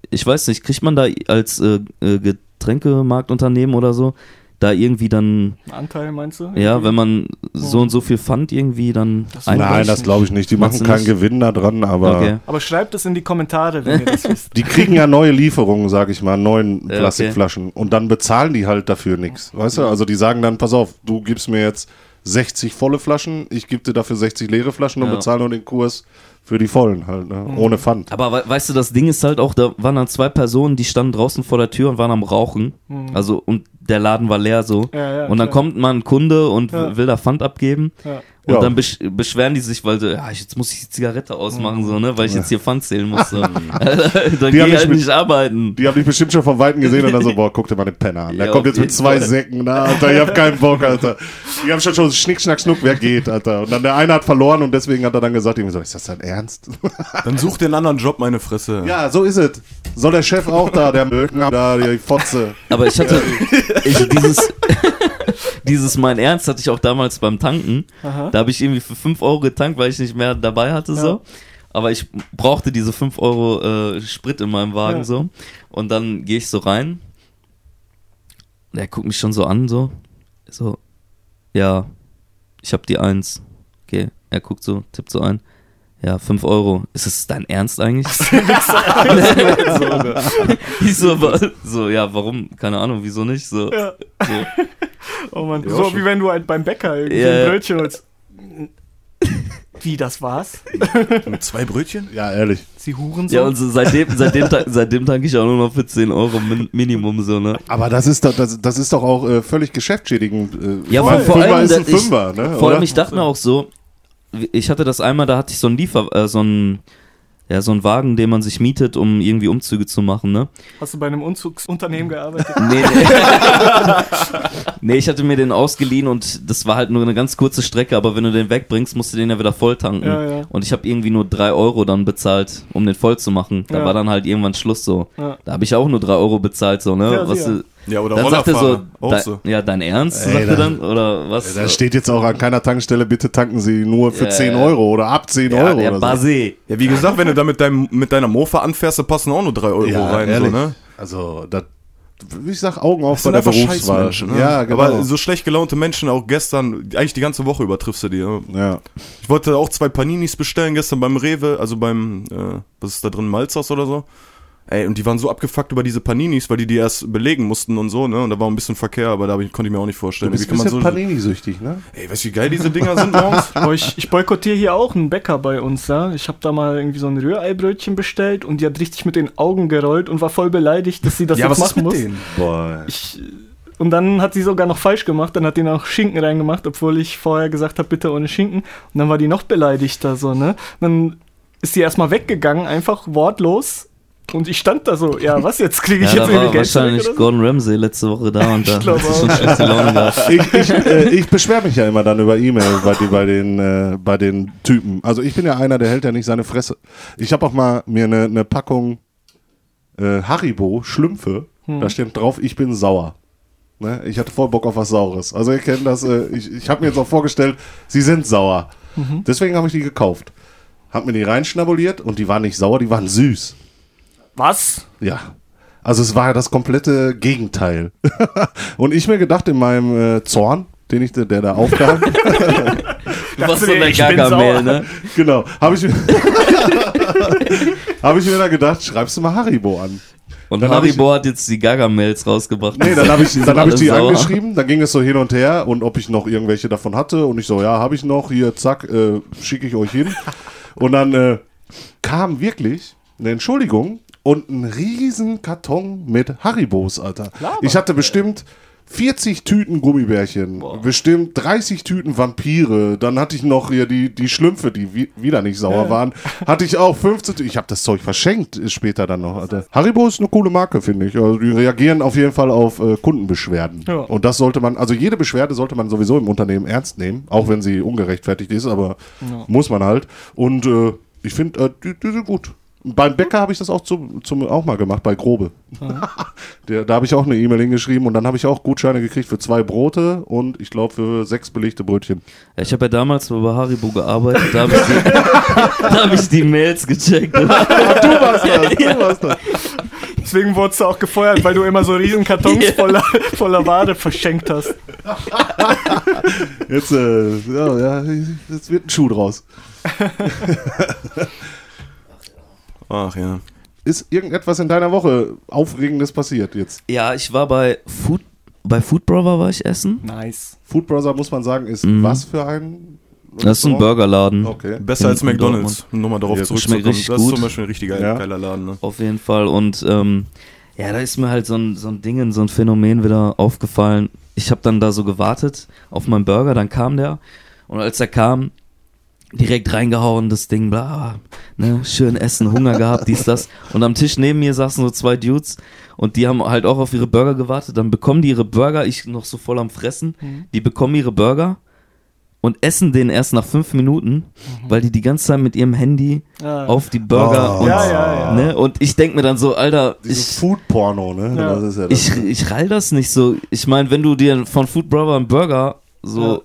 ich weiß nicht, kriegt man da als äh, äh, Getränkemarktunternehmen oder so, da irgendwie dann, Ein Anteil meinst du? ja, wenn man so und so viel Pfand irgendwie dann Das Nein, das glaube ich nicht. Die machen keinen nicht? Gewinn da dran, aber Okay. Aber schreibt es in die Kommentare, wenn ihr das wisst. die kriegen ja neue Lieferungen, sag ich mal, neuen Plastikflaschen. Und dann bezahlen die halt dafür nichts. Weißt du? Also die sagen dann, pass auf, du gibst mir jetzt 60 volle Flaschen, ich gebe dir dafür 60 leere Flaschen und Ja. bezahle nur den Kurs für die vollen halt, ne? ohne Pfand. Aber we weißt du, das Ding ist halt auch, da waren dann zwei Personen, die standen draußen vor der Tür und waren am Rauchen. Also, und der Laden war leer so. Ja, ja, und dann klar. kommt mal ein Kunde und Ja. will da Pfand abgeben. Ja. Und Ja. dann besch beschweren die sich, weil sie, ja, jetzt muss ich die Zigarette ausmachen, so, ne, weil ich jetzt hier Pfand zählen muss. So. dann Die geh haben ich halt nicht arbeiten. Die haben dich bestimmt schon von Weitem gesehen und dann so, boah, guck dir mal den Penner an. Der Ja, kommt jetzt mit zwei Fall. Säcken, na, Alter, ich hab keinen Bock, Alter. Die haben schon schon Schnick, Schnack, Schnuck, wer geht, Alter. Und dann der eine hat verloren und deswegen hat er dann gesagt, irgendwie so, ist das dein Ernst? Dann such dir einen anderen Job, meine Fresse. ja, so ist es. Soll der Chef auch da, der Mögen, da, die Fotze. Aber ich hatte, ich, dieses, dieses mein Ernst hatte ich auch damals beim Tanken. Aha. Da habe ich irgendwie für 5 Euro getankt, weil ich nicht mehr dabei hatte, so. Aber ich brauchte diese 5 Euro äh, Sprit in meinem Wagen, Ja. so. Und dann gehe ich so rein. Der guckt mich schon so an, so. So, ja, ich habe die Eins. Okay, er guckt so, tippt so ein. Ja, 5 Euro. Ist es dein Ernst eigentlich? ich so, so, ja, warum? Keine Ahnung, wieso nicht? So, Ja. so. Oh Mann, so schon. wie wenn du halt beim Bäcker irgendwie Ja, ja. ein Brötchen holst. Wie, das war's? Mit zwei Brötchen? Ja, ehrlich. Sie huren so? Ja, und so seitdem, seitdem, seitdem tanke ich auch nur noch für 10 Euro min Minimum, so, ne? Aber das ist doch, das, das ist doch auch äh, völlig geschäftsschädigend. Äh, Ja, vor, vor Fünfer allem, ist ein da- ich, Fünfer, ne? vor allem, ich dachte mir auch so, ich hatte das einmal, da hatte ich so einen Liefer, äh, so einen, ja, so einen Wagen, den man sich mietet, um irgendwie Umzüge zu machen, ne? Hast du bei einem Umzugsunternehmen gearbeitet? Nee, nee. nee, ich hatte mir den ausgeliehen und das war halt nur eine ganz kurze Strecke, aber wenn du den wegbringst, musst du den ja wieder voll tanken. Ja, ja. Und ich habe irgendwie nur drei Euro dann bezahlt, um den voll zu machen. Da Ja. war dann halt irgendwann Schluss so. Da habe ich auch nur drei Euro bezahlt, so, ne? Ja, was du, Ja, oder dann sagt er so, "Dein- so. ja, dein Ernst, Ey, sagt er dann-? Oder was? Da steht jetzt auch an keiner Tankstelle, bitte tanken Sie nur für Ja, 10 ja. Euro oder ab 10 ja, Euro. der oder so. Ja, wie gesagt, wenn du da mit, deinem, mit deiner Mofa anfährst, da passen auch nur drei Euro Ja, rein. So, ehrlich. ne? Also, das, ich sag Augen auf Das bei sind der einfach Berufswahl. Ne? Ja, genau. Aber so schlecht gelaunte Menschen auch gestern, eigentlich die ganze Woche übertriffst du die. ja. ja. Ich wollte auch zwei Paninis bestellen gestern beim Rewe, also beim, äh, was ist da drin, Malzers oder so. Ey, und die waren so abgefuckt über diese Paninis, weil die die erst belegen mussten und so, ne? Und da war ein bisschen Verkehr, aber da ich, konnte ich mir auch nicht Du vorstellen. bist Wie ein kann man bisschen so, Panini-süchtig, ne? ey, weißt du, wie geil diese Dinger sind morgens? Ich, ich boykottiere hier auch einen Bäcker bei uns, ja. Ich habe da mal irgendwie so ein Rühreibrötchen bestellt und die hat richtig mit den Augen gerollt und war voll beleidigt, dass sie das jetzt machen muss. Boah. Ich, und dann hat sie sogar noch falsch gemacht, dann hat die noch Schinken reingemacht, obwohl ich vorher gesagt habe, bitte ohne Schinken. Und dann war die noch beleidigter, so, ne? Dann ist sie erstmal weggegangen, einfach wortlos. Und ich stand da so, ja, was jetzt? Kriege ich Ja, jetzt da war Geld wahrscheinlich so? Gordon Ramsay letzte Woche da und da hat sie schon schlechte Laune gehabt. Ich, ich, äh, ich beschwere mich ja immer dann über E-Mail bei, bei, den, äh, bei den Typen. Also ich bin ja einer, der hält ja nicht seine Fresse. Ich habe auch mal mir eine, eine Packung äh, Haribo, Schlümpfe, da steht drauf, ich bin sauer. Ne? Ich hatte voll Bock auf was Saures. Also ihr kennt das, äh, ich, ich habe mir jetzt auch vorgestellt, sie sind sauer. Deswegen habe ich die gekauft. Hab mir die reinschnabuliert und die waren nicht sauer, die waren süß. Was? Ja. Also es war ja das komplette Gegenteil. und ich mir gedacht in meinem äh, Zorn, den ich, der da aufkam, Du warst so ich bin Gargamel, sauer? ne? Genau. Habe ich, mir- hab ich mir dann gedacht, schreibst du mal Haribo an. Und Dann Haribo hat jetzt die Gaga-Mails rausgebracht. Nee, dann habe ich, dann hab ich die sauer. angeschrieben, dann ging es so hin und her und ob ich noch irgendwelche davon hatte und ich so, ja, habe ich noch, hier, zack, äh, schicke ich euch hin. Und dann äh, kam wirklich eine Entschuldigung und ein riesen Karton mit Haribos, Alter. Ich hatte bestimmt 40 Tüten Gummibärchen, bestimmt 30 Tüten Vampire, dann hatte ich noch hier die, die Schlümpfe, die wi wieder nicht sauer waren, hatte ich auch 15, Tü- ich habe das Zeug verschenkt äh, später dann noch. Alter. Haribo ist eine coole Marke, finde ich. Also die reagieren auf jeden Fall auf äh, Kundenbeschwerden. Ja. Und das sollte man, also jede Beschwerde sollte man sowieso im Unternehmen ernst nehmen, auch wenn sie ungerechtfertigt ist, aber muss man halt. Und äh, ich finde, äh, die, die sind gut. Beim Bäcker habe ich das auch, zum, zum, auch mal gemacht, bei Grobe. Der, da habe ich auch eine E-Mail hingeschrieben und dann habe ich auch Gutscheine gekriegt für zwei Brote und ich glaube für sechs belegte Brötchen. Ja, ich habe ja damals bei Haribo gearbeitet, da habe ich, da hab ich die Mails gecheckt. Du warst das, du warst das. Deswegen wurdest du auch gefeuert, weil du immer so riesen Kartons Ja. voller, voller Ware verschenkt hast. Jetzt, äh, ja, ja, jetzt wird ein Schuh draus. Ach ja. Ist irgendetwas in deiner Woche Aufregendes passiert jetzt? Ja, ich war bei Food, bei Food Brother war ich essen. Nice. Food Brother, muss man sagen, ist Mhm. was für ein Das ist ein Burgerladen. Okay. Besser In- als McDonalds, um nochmal darauf Ja, zurückzukommen. schmeckt richtig das ist gut. zum Beispiel ein richtig geil, Ja. geiler Laden. Ne? Auf jeden Fall. Und ähm, ja, da ist mir halt so ein, so ein Ding, so ein Phänomen wieder aufgefallen. Ich habe dann da so gewartet auf meinen Burger, dann kam der. Und als er kam, direkt reingehauen, das Ding, bla, ne, schön essen, Hunger gehabt, dies, das. Und am Tisch neben mir saßen so zwei Dudes und die haben halt auch auf ihre Burger gewartet. Dann bekommen die ihre Burger, ich noch so voll am Fressen, die bekommen ihre Burger und essen den erst nach fünf Minuten, weil die die ganze Zeit mit ihrem Handy Ah. auf die Burger Oh. und, Ja, ja, ja. Ne, und ich denk mir dann so, Alter, ich, ne? Ja. Ist ja das. ich, ich rall das nicht so. Ich meine, wenn du dir von Food Brother einen Burger so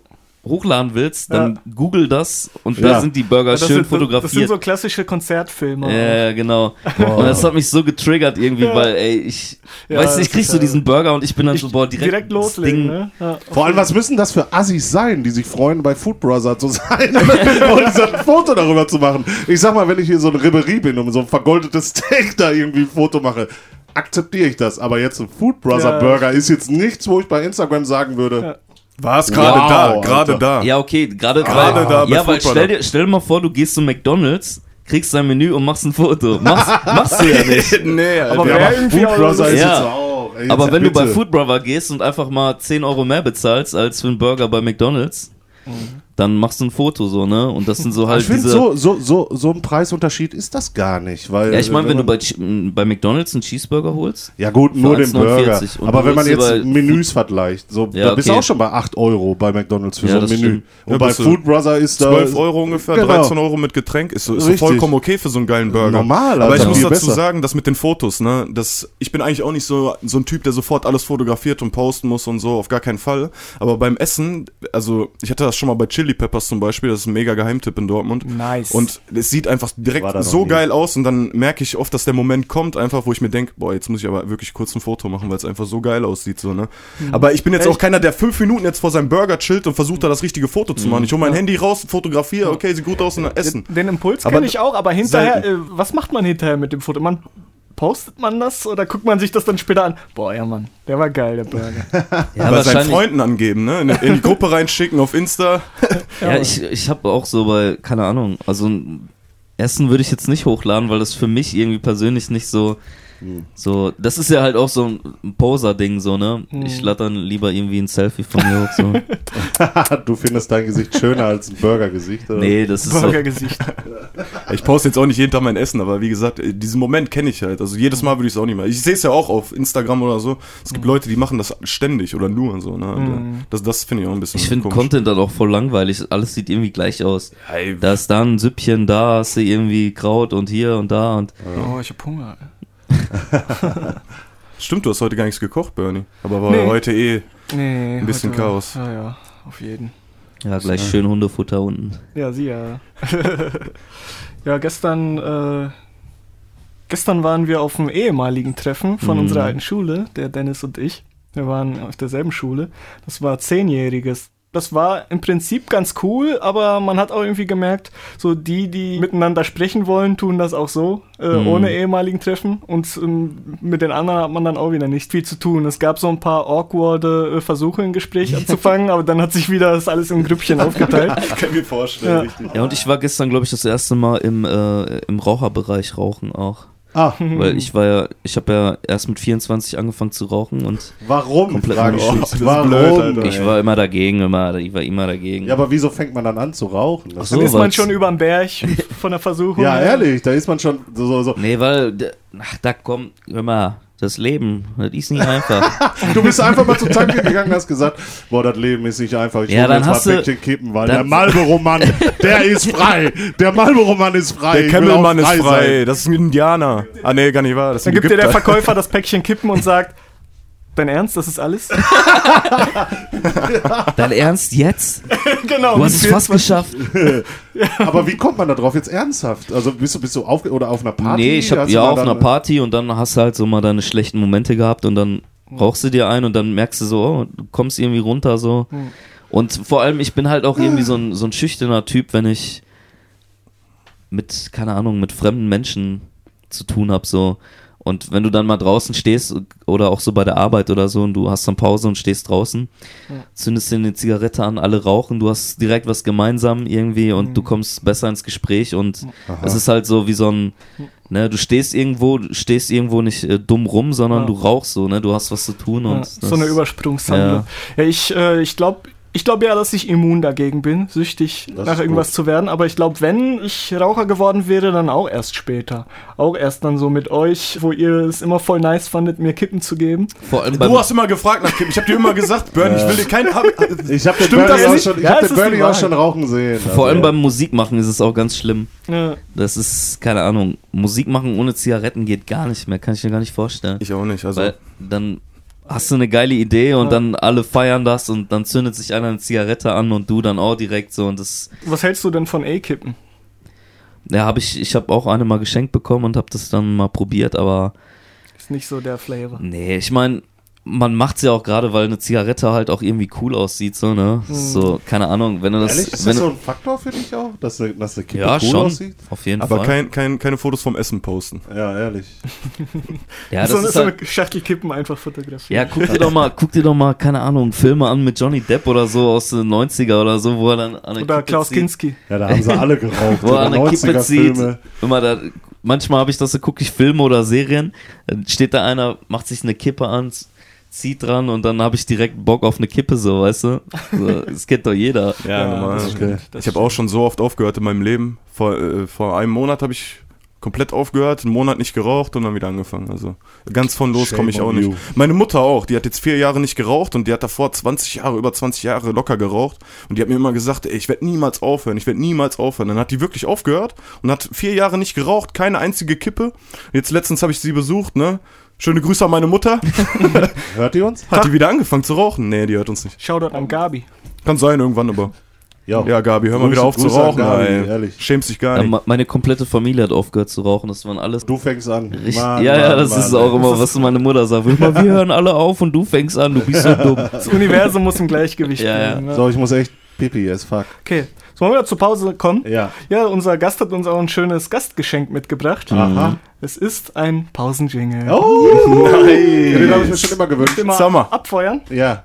hochladen willst, dann google das und da Ja. sind die Burger Das schön sind, das sind fotografiert. so klassische Konzertfilme. ja, ja, genau. Und das hat mich so getriggert irgendwie, Ja. weil, ey, ich, Ja, weißt du, ich krieg so ja- diesen Burger und ich bin dann so, boah, direkt, direkt loslegen. Ding- Ne? Ja. Vor allem, was müssen das für Assis sein, die sich freuen, bei Food Brother zu sein und so ein Foto darüber zu machen? Ich sag mal, wenn ich hier so ein Ribéry bin und so ein vergoldetes Steak da irgendwie ein Foto mache, akzeptiere ich das. Aber jetzt ein Food Brother Ja. Burger ist jetzt nichts, wo ich bei Instagram sagen würde, Ja. War es gerade Wow, da, gerade da. Ja, okay, gerade Gerade weil, da ja, weil stell dir, stell dir mal vor, du gehst zu McDonalds, kriegst dein Menü und machst ein Foto. Machst, machst du ja nicht. nee. Aber aber irgendwie Food Brother ist Ja. jetzt auch. Ey, Aber wenn du bei bitte. Food Brother gehst und einfach mal 10 Euro mehr bezahlst als für einen Burger bei McDonalds, dann machst du ein Foto so, ne? Und das sind so halt ich finde, diese. so, so, so, so ein Preisunterschied ist das gar nicht. Weil, ja, ich meine, wenn du man- bei, Ch- m, bei McDonalds einen Cheeseburger holst, Ja gut, nur den 1,49 Burger. Aber du wenn man jetzt Menüs vergleicht, so, Ja, da bist du okay. auch schon bei 8 Euro bei McDonalds für Ja, so ein Menü. stimmt. Und Ja, bei du Food Brother ist da 12 Euro ungefähr, Genau. 13 Euro mit Getränk, ist so, ist so vollkommen okay für so einen geilen Burger. Normal, Aber ich muss dazu besser. sagen, dass mit den Fotos, ne, das, ich bin eigentlich auch nicht so, so ein Typ, der sofort alles fotografiert und posten muss und so, auf gar keinen Fall. Aber beim Essen, also, ich hatte das schon mal bei Chili Peppers zum Beispiel, das ist ein mega Geheimtipp in Dortmund. Nice. Und es sieht einfach direkt so nie. geil aus und dann merke ich oft, dass der Moment kommt, einfach, wo ich mir denke, boah, jetzt muss ich aber wirklich kurz ein Foto machen, weil es einfach so geil aussieht, so, ne. Aber ich bin jetzt auch keiner, der fünf Minuten jetzt vor seinem Burger chillt und versucht da das richtige Foto zu machen. Ich hole mein Handy raus, fotografiere, okay, sieht gut aus und dann essen. Den Impuls kenne ich auch, aber hinterher, äh, was macht man hinterher mit dem Foto? Man postet man das oder guckt man sich das dann später an? Boah, ja Mann, der war geil, der Burger. ja, bei seinen Freunden angeben, ne? In, in die Gruppe reinschicken auf Insta. Ja, ich, ich habe auch so bei, keine Ahnung, also Essen würde ich jetzt nicht hochladen, weil das für mich irgendwie persönlich nicht so, so, das ist ja halt auch so ein Poser-Ding, so, ne? Ich lade dann lieber irgendwie ein Selfie von mir hoch, so. du findest dein Gesicht schöner als ein Burgergesicht. oder? Nee, das ist so, Burgergesicht. Ich poste jetzt auch nicht jeden Tag mein Essen, aber wie gesagt, äh, diesen Moment kenne ich halt. Also jedes Mal würde ich es auch nicht mehr. Ich sehe es ja auch auf Instagram oder so. Es gibt Leute, die machen das ständig oder nur und so. Ne? Äh, Das, das finde ich auch ein bisschen ich finde. Content dann auch voll langweilig, alles sieht irgendwie gleich aus. Hey, Da ist da ein Süppchen, da hast du irgendwie Kraut und hier und da und Oh, ich hab Hunger. Stimmt, du hast heute gar nichts gekocht, Bernie. Aber war Nee. heute eh. Nee. Ein bisschen heute- Chaos. Ja, ja, auf jeden. ja, gleich schön Hundefutter unten. Ja, sie ja. ja, gestern, äh, gestern waren wir auf einem ehemaligen Treffen von Mhm. unserer alten Schule, der Dennis und ich. Wir waren auf derselben Schule. Das war zehnjähriges, das war im Prinzip ganz cool, aber man hat auch irgendwie gemerkt, so die, die miteinander sprechen wollen, tun das auch so, äh, Mhm. ohne ehemaligen Treffen. Und ähm, mit den anderen hat man dann auch wieder nicht viel zu tun. Es gab so ein paar awkwarde äh, Versuche, ein Gespräch anzufangen, aber dann hat sich wieder das alles im Grüppchen aufgeteilt. Kann mir vorstellen, Ja. richtig. Ja, und ich war gestern, glaube ich, das erste Mal im, äh, im Raucherbereich rauchen auch. Ah, Weil ich war ja, ich habe ja erst mit 24 angefangen zu rauchen und warum? Komplett Frage oh, ich das mich. ist Warum? blöd, Alter. ich war immer dagegen, immer, ich war immer dagegen. ja, aber wieso fängt man dann an zu rauchen? Das Ach so. Dann ist man schon über den Berg von der Versuchung. ja, ehrlich, da ist man schon so, so, so. Nee, weil, ach, da kommt, hör mal, das Leben, das ist nicht einfach. Du bist einfach mal zur Tanke gegangen und hast gesagt, boah, das Leben ist nicht einfach. Ich Ja, dann jetzt mal hast ein du- Päckchen kippen, weil dann- der Marlboro-Mann, der ist frei. Der Marlboro-Mann ist frei. Der Camelmann ist frei. sein. Das ist ein Indianer. Ah, nee, gar nicht wahr. Das ist Dann gibt dir der. Verkäufer das Päckchen Kippen und sagt, Dein Ernst, das ist alles? Dein Ernst jetzt? genau. Du hast es fast geschafft. Aber wie kommt man da drauf jetzt ernsthaft? Also bist du, bist du auf, oder auf einer Party? Nee, ich hab ja auf einer Party und dann hast du halt so mal deine schlechten Momente gehabt und dann rauchst du dir ein und dann merkst du so, oh, du kommst irgendwie runter so. Und vor allem, ich bin halt auch irgendwie so ein, so ein schüchterner Typ, wenn ich mit, keine Ahnung, mit fremden Menschen zu tun hab so. Und wenn du dann mal draußen stehst oder auch so bei der Arbeit oder so und du hast dann Pause und stehst draußen, zündest dir eine Zigarette an, alle rauchen, du hast direkt was gemeinsam irgendwie und du kommst besser ins Gespräch und es ist halt so wie so ein, ne, du stehst irgendwo, du stehst irgendwo nicht äh, dumm rum, sondern Ja. du rauchst so, ne, du hast was zu tun und Ja, so eine Übersprungshandlung. Ja, ich, äh, ich glaube ich glaub ja, dass ich immun dagegen bin, süchtig Das nach irgendwas gut. zu werden. Aber ich glaube, wenn ich Raucher geworden wäre, dann auch erst später. Auch erst dann so mit euch, wo ihr es immer voll nice fandet, mir Kippen zu geben. vor allem Du hast immer gefragt nach Kippen. Ich habe dir immer gesagt, Bernie, ich will dir keine. Hab, Ich habe den Bernie, auch schon, ich Ja, hab den Bernie auch schon rauchen sehen. vor allem Also, beim Musikmachen ist es auch ganz schlimm. Ja. Das ist, keine Ahnung, Musik machen ohne Zigaretten geht gar nicht mehr, kann ich mir gar nicht vorstellen. ich auch nicht. Also, Weil dann hast du eine geile Idee und dann alle feiern das und dann zündet sich einer eine Zigarette an und du dann auch direkt so und das, Was hältst du denn von E-Kippen? ja, habe ich, ich habe auch eine mal geschenkt bekommen und habe das dann mal probiert, aber Ist nicht so der Flavor. nee, ich meine, man macht's ja auch gerade, weil eine Zigarette halt auch irgendwie cool aussieht, so, ne? So, keine Ahnung, wenn du das, Ehrlich, ist wenn das so ein Faktor für dich auch, dass eine, dass eine Kippe ja, cool schon, aussieht? auf jeden aber Fall. kein, kein, keine Fotos vom Essen posten. Ja, ehrlich. ja, das so, ist so halt, eine Schachtel Kippen einfach fotografieren. Ja, guck dir doch mal, guck dir doch mal, keine Ahnung, Filme an mit Johnny Depp oder so aus den 90er oder so, wo er dann an der Oder Kippe Klaus. Kinski. Ja, da haben sie alle geraucht. Wo er an der Kippe 90er zieht. Filme. Immer da, manchmal habe ich das, so gucke ich Filme oder Serien, dann steht da einer, macht sich eine Kippe an, zieht dran und dann habe ich direkt Bock auf eine Kippe, so, weißt du? So, das kennt doch jeder. Ja, normal. das Okay. Ich habe auch schon so oft aufgehört in meinem Leben. Vor, äh, vor einem Monat habe ich komplett aufgehört, einen Monat nicht geraucht und dann wieder angefangen. Also ganz von los komme ich auch nicht. you. Meine Mutter auch, die hat jetzt vier Jahre nicht geraucht und die hat davor 20 Jahre, über 20 Jahre locker geraucht. Und die hat mir immer gesagt, ey, ich werde niemals aufhören, ich werde niemals aufhören. Dann hat die wirklich aufgehört und hat vier Jahre nicht geraucht, keine einzige Kippe. Jetzt letztens habe ich sie besucht, ne? Schöne Grüße an meine Mutter. Hört ihr uns? Hat die wieder angefangen zu rauchen? Nee, die hört uns nicht. Shoutout an Gabi. Kann sein irgendwann, aber. Ja, Ja, Gabi, hör mal Grüße- wieder auf Grüße zu an rauchen, Gabi, ey. ehrlich. Schämst dich gar Ja, nicht. me- meine komplette Familie hat aufgehört zu rauchen, das waren alles. Du fängst an. Richtig, Mann, ja, ja, Mann, das Mann, ist auch ey. immer, was meine Mutter sagt. Immer, wir hören alle auf und du fängst an, du bist so dumm. Das Universum muss im Gleichgewicht Ja, ja. bleiben. ne? So, ich muss echt pipi as fuck. Okay, so wollen wir zur Pause kommen? Ja. Ja, unser Gast hat uns auch ein schönes Gastgeschenk mitgebracht. Aha. Es ist ein Pausenjingle. Oh, nein. Den habe ich mir schon immer gewünscht. Immer Summer. abfeuern. Ja.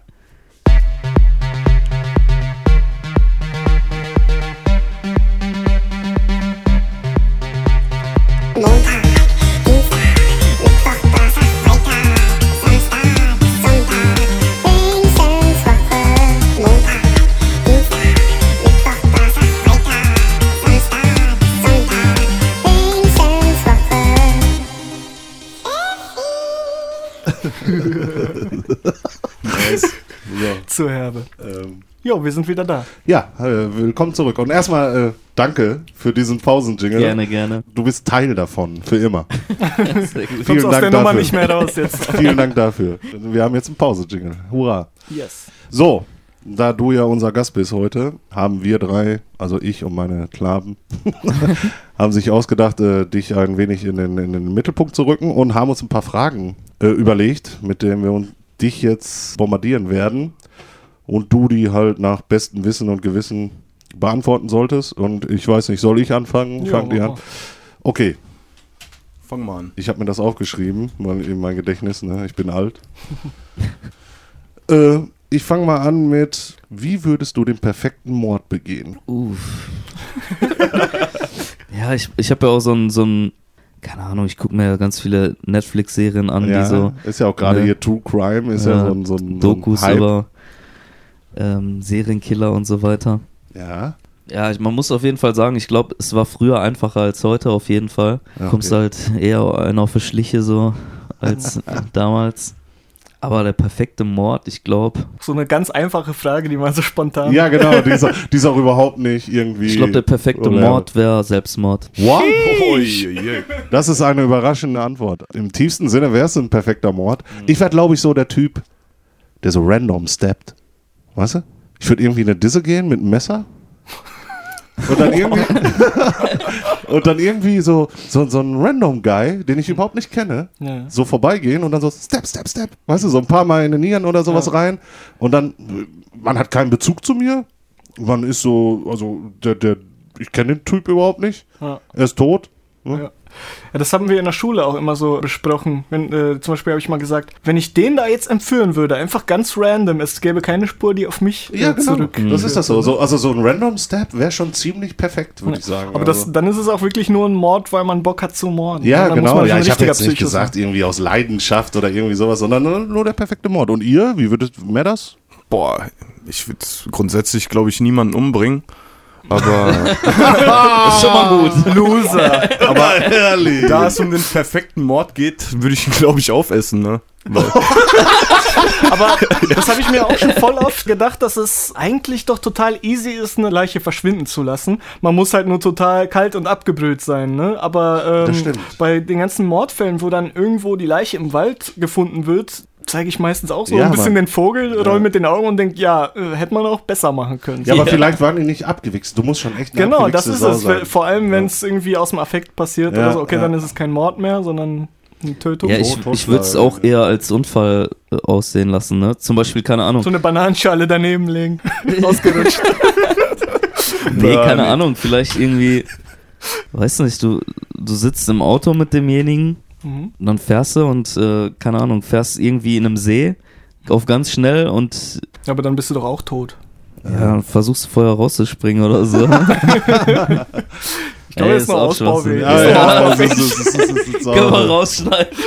So, Zu herbe. ähm, Jo, wir sind wieder da. ja, äh, willkommen zurück. Und erstmal äh, danke für diesen Pausenjingle. Gerne, gerne. Du bist Teil davon, für immer. Gut. Kommst Vielen aus Dank der Nummer dafür. nicht mehr raus jetzt. Vielen Dank dafür. Wir haben jetzt einen Pausenjingle. Hurra. Yes. So, da du ja unser Gast bist heute, haben wir drei, also ich und meine Klaben, haben sich ausgedacht, äh, dich ein wenig in den, in den Mittelpunkt zu rücken und haben uns ein paar Fragen äh, überlegt, mit denen wir uns, dich jetzt bombardieren werden. Und du die halt nach bestem Wissen und Gewissen beantworten solltest. Und ich weiß nicht, soll ich anfangen? Ja, mach ihr an? Okay, Fang mal an. ich habe mir das aufgeschrieben, weil in mein Gedächtnis, ne? ich bin alt. äh, ich fange mal an mit, wie würdest du den perfekten Mord begehen? Uff. ja, ich, ich habe ja auch so ein, so ein, keine Ahnung, ich gucke mir ja ganz viele Netflix-Serien an, Ja, die so ist ja auch gerade ne? hier True Crime, ist ja, Ja, so ein, so ein, Dokus so ein Hype. über ähm, Serienkiller und so weiter. Ja, Ja, ich, man muss auf jeden Fall sagen, ich glaube, es war früher einfacher als heute, auf jeden Fall. Ja, Kommst okay. halt eher einen auf die Schliche so als damals. Aber der perfekte Mord, ich glaube, So eine ganz einfache Frage, die man so spontan. ja genau, die ist, auch- die ist auch überhaupt nicht irgendwie. ich glaube, der perfekte oder- Mord wäre Selbstmord. What? Uiuiui. Das ist eine überraschende Antwort. Im tiefsten Sinne wäre es ein perfekter Mord. Ich wäre, glaube ich, so der Typ, der so random steppt. Weißt du? Ich würde irgendwie in eine Disse gehen mit einem Messer. Und dann irgendwie, und dann irgendwie so, so, so ein random Guy, den ich überhaupt nicht kenne, Ja. so vorbeigehen und dann so Step, Step, Step. Weißt du, so ein paar Mal in den Nieren oder sowas Ja. rein. Und dann, man hat keinen Bezug zu mir. Man ist so, also, der, der, ich kenne den Typ überhaupt nicht. Ja. Er ist tot. Ne? Ja. Ja, das haben wir in der Schule auch immer so besprochen. Wenn, äh, zum Beispiel habe ich mal gesagt, wenn ich den da jetzt entführen würde, einfach ganz random, es gäbe keine Spur, die auf mich Ja, äh, genau. zurück. Das ist das so. so. Also so ein Random Step wäre schon ziemlich perfekt, würde ich sagen. Aber das, also. dann ist es auch wirklich nur ein Mord, weil man Bock hat zu morden. ja, dann muss genau. man Ja, ich habe jetzt nicht Psycho gesagt, sein. irgendwie aus Leidenschaft oder irgendwie sowas, sondern nur, nur der perfekte Mord. Und ihr, wie würdet mehr das? Boah, ich würde grundsätzlich, glaube ich, niemanden umbringen. Aber ist schon mal gut. Loser. Aber Ehrlich. da es um den perfekten Mord geht, würde ich ihn, glaube ich, aufessen, ne? Aber das habe ich mir auch schon voll oft gedacht, dass es eigentlich doch total easy ist, eine Leiche verschwinden zu lassen. Man muss halt nur total kalt und abgebrüht sein, ne? Aber ähm, bei den ganzen Mordfällen, wo dann irgendwo die Leiche im Wald gefunden wird, zeige ich meistens auch so Ja, ein bisschen Mann. den Vogel, roll mit den Augen und denke, ja, äh, hätte man auch besser machen können. Ja, aber Ja. vielleicht waren die nicht abgewichst. Du musst schon echt eine Genau, das ist Sau es. sein. Vor allem, wenn es irgendwie aus dem Affekt passiert Ja, oder so. Okay, ja. dann ist es kein Mord mehr, sondern eine Tötung. Ja, ich, ich würde es auch eher als Unfall äh, aussehen lassen, ne? Zum Beispiel, keine Ahnung. so eine Bananenschale daneben legen. Ausgerutscht. Nee, keine. Ahnung, vielleicht irgendwie, weiß nicht, du, du sitzt im Auto mit demjenigen Mhm. und dann fährst du und, äh, keine Ahnung, fährst irgendwie in einem See auf ganz schnell und Aber dann bist du doch auch tot. ja, versuchst vorher rauszuspringen oder so. Ich glaube, das ist ein Ausbauweg. Ja, ja, Können wir rausschneiden.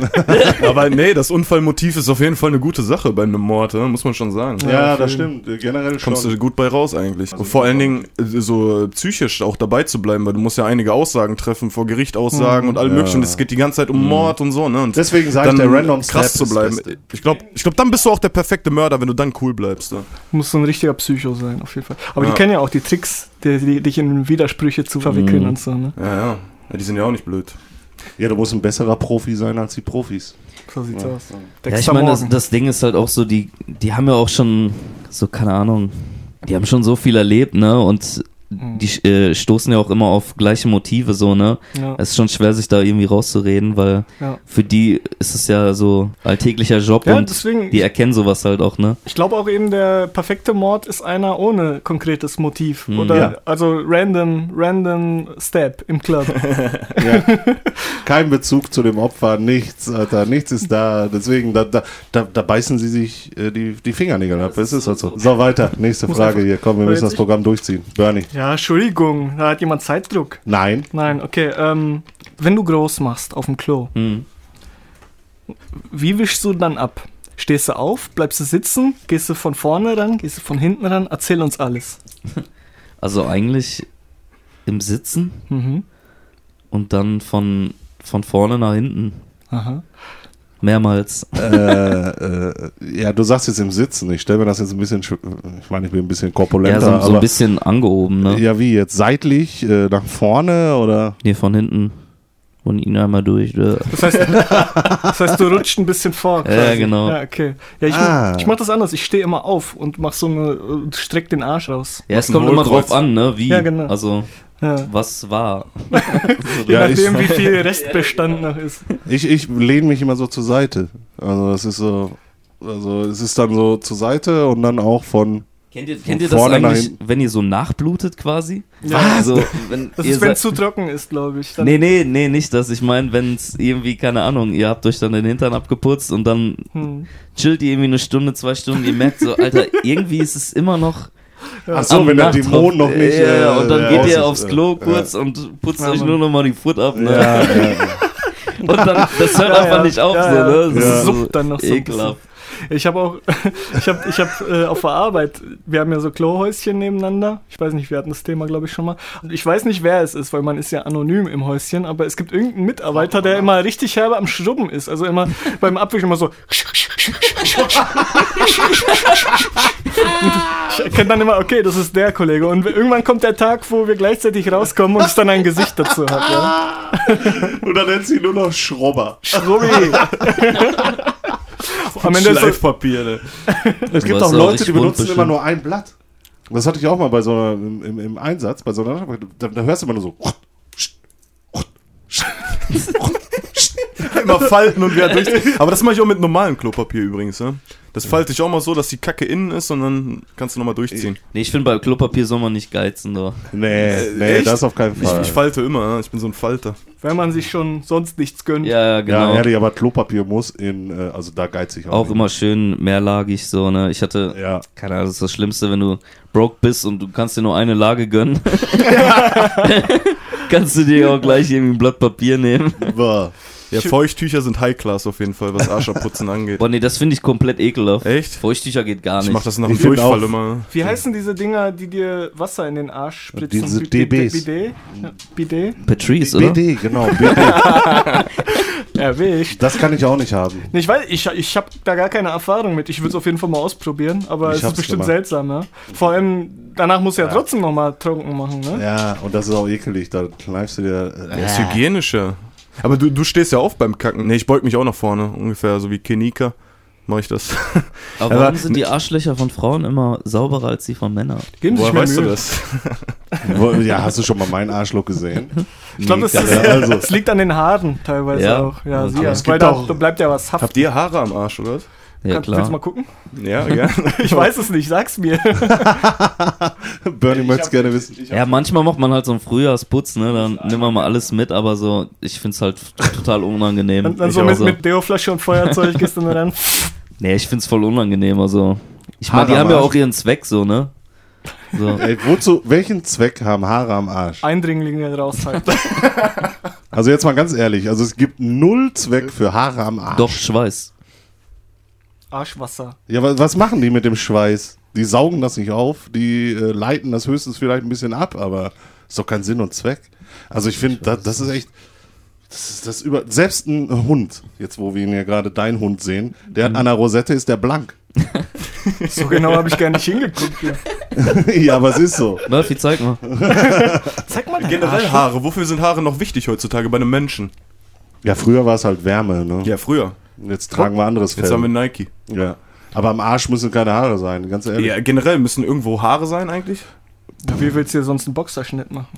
aber nee, das Unfallmotiv ist auf jeden Fall eine gute Sache bei einem Mord, ne? muss man schon sagen. Ja, Ja, das stimmt. Generell Kommst du schon. gut bei raus eigentlich. Und vor allen Dingen äh, so psychisch auch dabei zu bleiben, weil du musst ja einige Aussagen treffen, vor Gericht Aussagen und allem Ja. möglichen. Es geht die ganze Zeit um Mord und so, ne? Und Deswegen sage ich, dann der Random krass zu bleiben. Ich glaube, ich glaub, dann bist du auch der perfekte Mörder, wenn du dann cool bleibst. Ne? Muss so ein richtiger Psycho sein, auf jeden Fall. Aber Ja. die kennen ja auch die Tricks, die, die dich in Widersprüche zu verwickeln Mhm. und so, ne? Ja, ja. ja. Die sind ja auch nicht blöd. Ja, du musst ein besserer Profi sein als die Profis. So sieht's aus. Ja, ich meine, das, das Ding ist halt auch so, die, die haben ja auch schon, so, keine Ahnung, die haben schon so viel erlebt, ne? Und die äh, stoßen ja auch immer auf gleiche Motive, so, ne? ja, Es ist schon schwer, sich da irgendwie rauszureden, weil ja. für die ist es ja so alltäglicher Job ja, und deswegen, die erkennen sowas halt auch, ne? ich glaube auch eben, der perfekte Mord ist einer ohne konkretes Motiv. Hm. Oder, Ja. also random, random Step im Club. Ja. Kein Bezug zu dem Opfer, nichts, Alter, nichts ist da. Deswegen, da, da, da, da beißen sie sich äh, die, die Fingernägel ab. Es ist halt so. So, weiter. Nächste Frage einfach- hier. Komm, wir müssen das Programm durchziehen. Bernie. ja, Entschuldigung, da hat jemand Zeitdruck. Nein. Nein, okay, ähm, wenn du groß machst auf dem Klo, Hm. wie wischst du dann ab? Stehst du auf, bleibst du sitzen, gehst du von vorne ran, gehst du von hinten ran? Erzähl uns alles. Also eigentlich im Sitzen Mhm. und dann von, von vorne nach hinten. Aha. Mehrmals. äh, äh, ja, du sagst jetzt im Sitzen. Ich stelle mir das jetzt ein bisschen, schw- ich meine, ich bin ein bisschen Ja, korpulenter, so, so aber ein bisschen angehoben, ne? ja, wie jetzt seitlich äh, nach vorne oder? Nee, von hinten. Von ihnen einmal durch. Das heißt, das heißt, du rutscht ein bisschen vor. Ja, genau. Ja, okay. Ja, ich, Ah. ich mach das anders. Ich stehe immer auf und mach so eine, äh, streck den Arsch raus. Ja, es kommt immer drauf an, ne? Wie. Ja, genau. Also, Ja. was war. Je Ja, ich- nachdem, wie viel Restbestand noch ist. Ich, ich lehne mich immer so zur Seite. Also das ist so, Also es ist dann so zur Seite und dann auch von. Kennt ihr, kennt ihr das eigentlich, wenn ihr so nachblutet quasi? Ja. Also, wenn Das ist, wenn es zu trocken ist, glaube ich. Dann, Nee, nee, nee, nicht das. Ich meine, wenn es irgendwie, keine Ahnung, ihr habt euch dann den Hintern abgeputzt und dann Hm. chillt ihr irgendwie eine Stunde, zwei Stunden, ihr merkt so, Alter, irgendwie ist es immer noch. Ach so, wenn der. Dämon noch nicht. Ja, ja, äh, und dann äh, geht ihr aufs Klo ja. kurz und putzt Ja, euch nur noch mal die Foot ab. Ne? Ja, ja, ja. Und dann, das hört Ja, einfach ja. nicht auf, Ja, so, ne? Das Ja. ist so dann noch so ein ekelhaft. Ich habe auch, ich habe, ich habe äh, auf der Arbeit, wir haben ja so Klohäuschen nebeneinander. Ich weiß nicht, wir hatten das Thema, glaube ich, schon mal. Und ich weiß nicht, wer es ist, weil man ist ja anonym im Häuschen, aber es gibt irgendeinen Mitarbeiter, der immer richtig herbe am Schrubben ist. Also immer beim Abwischen immer so. Ich erkenne dann immer, okay, das ist der Kollege. Und irgendwann kommt der Tag, wo wir gleichzeitig rauskommen und es dann ein Gesicht dazu hat. Ja? Und dann nennt sie nur noch Schrobber. Schrubbi. Am Ende Schleifpapier, ne? Es gibt auch Leute, die benutzen bestimmt. immer nur ein Blatt. Das hatte ich auch mal bei so einer, im, im, im Einsatz, bei so einer, da, da hörst du immer nur so. Immer falten und wieder durch. Aber das mache ich auch mit normalem Klopapier übrigens, ne? Das falte ich auch mal so, dass die Kacke innen ist und dann kannst du nochmal durchziehen. Nee, ich finde, bei Klopapier soll man nicht geizen, doch. Nee, nee, echt? das auf keinen Ich, Fall. ich falte immer, ne? ich bin so ein Falter. wenn man sich schon sonst nichts gönnt. Ja, ja, genau. Ja, ehrlich, aber Klopapier muss in, äh, also da geizig auch nicht. immer schön mehrlagig, so, ne? Ich hatte, Ja. keine Ahnung, das ist das Schlimmste, wenn du broke bist und du kannst dir nur eine Lage gönnen. kannst du dir auch gleich irgendwie ein Blatt Papier nehmen. Boah. Ja, Feuchttücher sind High Class auf jeden Fall, was Arschabputzen angeht. Boah, nee, das finde ich komplett ekelhaft. Echt? Feuchttücher geht gar nicht. Ich mach das nach dem Durchfall immer. Wie heißen diese Dinger, die dir Wasser in den Arsch spritzen? Diese DBs. Ja, Bidet? Patrice, oder? BD, genau. BD. Erwischt. Das kann ich auch nicht haben. Nee, Ich weiß, ich, ich habe da gar keine Erfahrung mit. Ich würde es auf jeden Fall mal ausprobieren, aber Ich es ist bestimmt gemacht. seltsam, ne? Vor allem, danach muss ja, trotzdem nochmal trocken machen, ne? Ja, und das ist auch ekelig. Da kneifst du dir. Äh, ist hygienischer. Aber du, du stehst ja auf beim Kacken. Nee, ich beug mich auch nach vorne, ungefähr so wie Kenika. Mach ich das. Aber warum sind die Arschlöcher von Frauen immer sauberer als die von Männern? Geben sich Woher mehr weißt du Mühe. das? wo- ja, hast du schon mal meinen Arschloch gesehen? Ich glaube, das, Ahnung. das liegt an den Haaren teilweise Ja. auch. Ja, sie ja. es Weil da, auch- da bleibt ja was haften. Habt ihr Haare am Arsch, oder? Ja, Kannst- Willst du mal klar. gucken? Ja, ja. Ich weiß es nicht, sag's mir. Bernie möchte es gerne wissen. Ja, manchmal macht man halt so einen Frühjahrsputz, ne? Dann nehmen wir mal alles mit, aber so, ich find's halt total unangenehm. Dann, dann so mit, mit Deoflasche und Feuerzeug gehst du dann ran. Nee, ich find's voll unangenehm, also. Ich meine, die haben ja auch ihren Zweck, so, ne? So. Ey, wozu, welchen Zweck haben Haare am Arsch? Eindringlinge raushalten. Also jetzt mal ganz ehrlich, also es gibt null Zweck für Haare am Arsch. Doch, Schweiß. Arschwasser. Ja, wa- was machen die mit dem Schweiß? Die saugen das nicht auf, die äh, leiten das höchstens vielleicht ein bisschen ab, aber ist doch kein Sinn und Zweck. Also ich finde, das, das ist echt, das ist das über, selbst ein Hund, jetzt wo wir ihn ja gerade dein Hund sehen, der hat an der Rosette ist der blank. So genau habe ich gar nicht hingeguckt hier. ja, aber es ist so. Murphy, zeig mal. Zeig mal Generell Arsch. Haare. Wofür sind Haare noch wichtig heutzutage bei einem Menschen? Ja, früher war es halt Wärme, ne? Ja, früher. Jetzt tragen wir anderes Jetzt haben wir Fell. Nike. Ja. Aber am Arsch müssen keine Haare sein, ganz ehrlich. Ja, generell müssen irgendwo Haare sein eigentlich. Wie willst du dir sonst einen Boxerschnitt machen?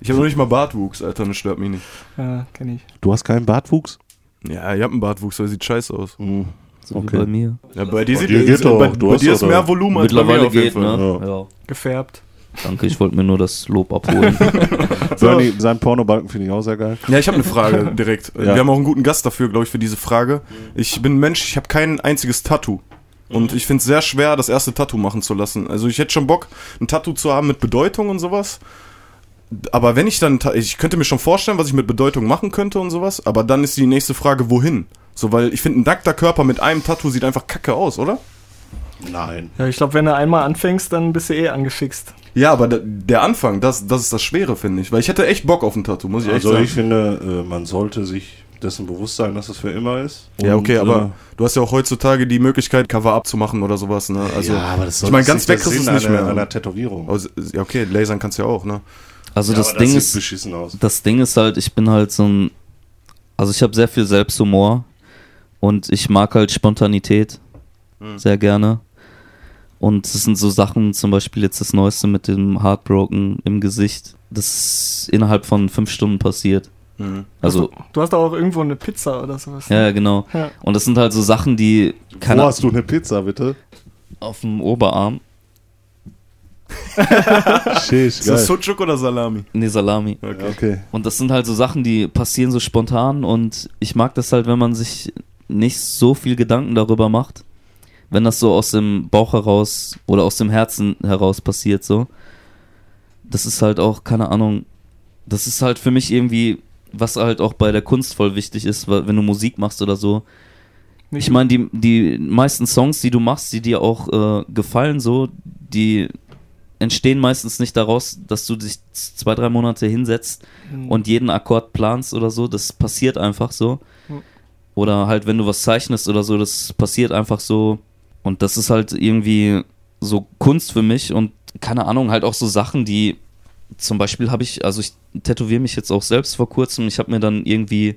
Ich habe noch nicht mal Bartwuchs, Alter, das stört mich nicht. Ja, kenn ich. Du hast keinen Bartwuchs? Ja, ich hab einen Bartwuchs, aber sieht scheiße aus. Hm. So Okay. wie bei mir. Ja, bei dir, sieht, dir geht ist, doch, bei, du bei dir ist mehr Volumen als bei Mittlerweile mir auf jeden geht, Fall. ne? Ja. Ja. Gefärbt. Danke, ich wollte mir nur das Lob abholen. Bernie, sein Pornobalken finde ich auch sehr geil. Ja, ich habe eine Frage direkt. Ja. Wir haben auch einen guten Gast dafür, glaube ich, für diese Frage. Ich bin ein Mensch, ich habe kein einziges Tattoo. Und ich finde es sehr schwer, das erste Tattoo machen zu lassen. Also ich hätte schon Bock, ein Tattoo zu haben mit Bedeutung und sowas. Aber wenn ich dann, ich könnte mir schon vorstellen, was ich mit Bedeutung machen könnte und sowas. Aber dann ist die nächste Frage, wohin? So, weil ich finde, ein nackter Körper mit einem Tattoo sieht einfach kacke aus, oder? Nein. Ja, ich glaube, wenn du einmal anfängst, dann bist du eh angefixt. Ja, aber der, der Anfang, das, das ist das Schwere, finde ich. Weil ich hätte echt Bock auf ein Tattoo, muss ich echt Also sagen. ich finde, äh, man sollte sich dessen bewusst sein, dass es für immer ist. Ja, Und, okay, aber äh, du hast ja auch heutzutage die Möglichkeit, Cover-up zu machen oder sowas, ne? Also, ja, aber das ich meine, ganz ist weg Sinn es nicht einer, mehr. Einer Tätowierung. Also, ja, okay, lasern kannst du ja auch, ne? Also Ja, das aber Ding sieht ist, beschissen aus. das Ding ist halt, ich bin halt so ein, also ich habe sehr viel Selbsthumor und ich mag halt Spontanität sehr gerne. Und es sind so Sachen, zum Beispiel jetzt das Neueste mit dem Heartbroken im Gesicht, das ist innerhalb von fünf Stunden passiert. Also, Du hast doch auch irgendwo eine Pizza oder sowas. ja, ja, genau. Ja. Und das sind halt so Sachen, die Wo hast du eine Pizza, bitte? auf dem Oberarm, Shish, Ist das. Sucuk oder Salami? nee, Salami. Okay. okay. Und das sind halt so Sachen, die passieren so spontan und ich mag das halt, wenn man sich nicht so viel Gedanken darüber macht. Wenn das so aus dem Bauch heraus oder aus dem Herzen heraus passiert, so. Das ist halt auch, keine Ahnung, das ist halt für mich irgendwie, was halt auch bei der Kunst voll wichtig ist, weil wenn du Musik machst oder so. Ich meine, die, die meisten Songs, die du machst, die dir auch äh, gefallen, so, die entstehen meistens nicht daraus, dass du dich zwei, drei Monate hinsetzt und jeden Akkord planst oder so. Das passiert einfach so. Mhm. Oder halt, wenn du was zeichnest oder so, das passiert einfach so. Und das ist halt irgendwie so Kunst für mich und keine Ahnung, halt auch so Sachen, die zum Beispiel habe ich, also ich tätowiere mich jetzt auch selbst vor kurzem. Ich habe mir dann irgendwie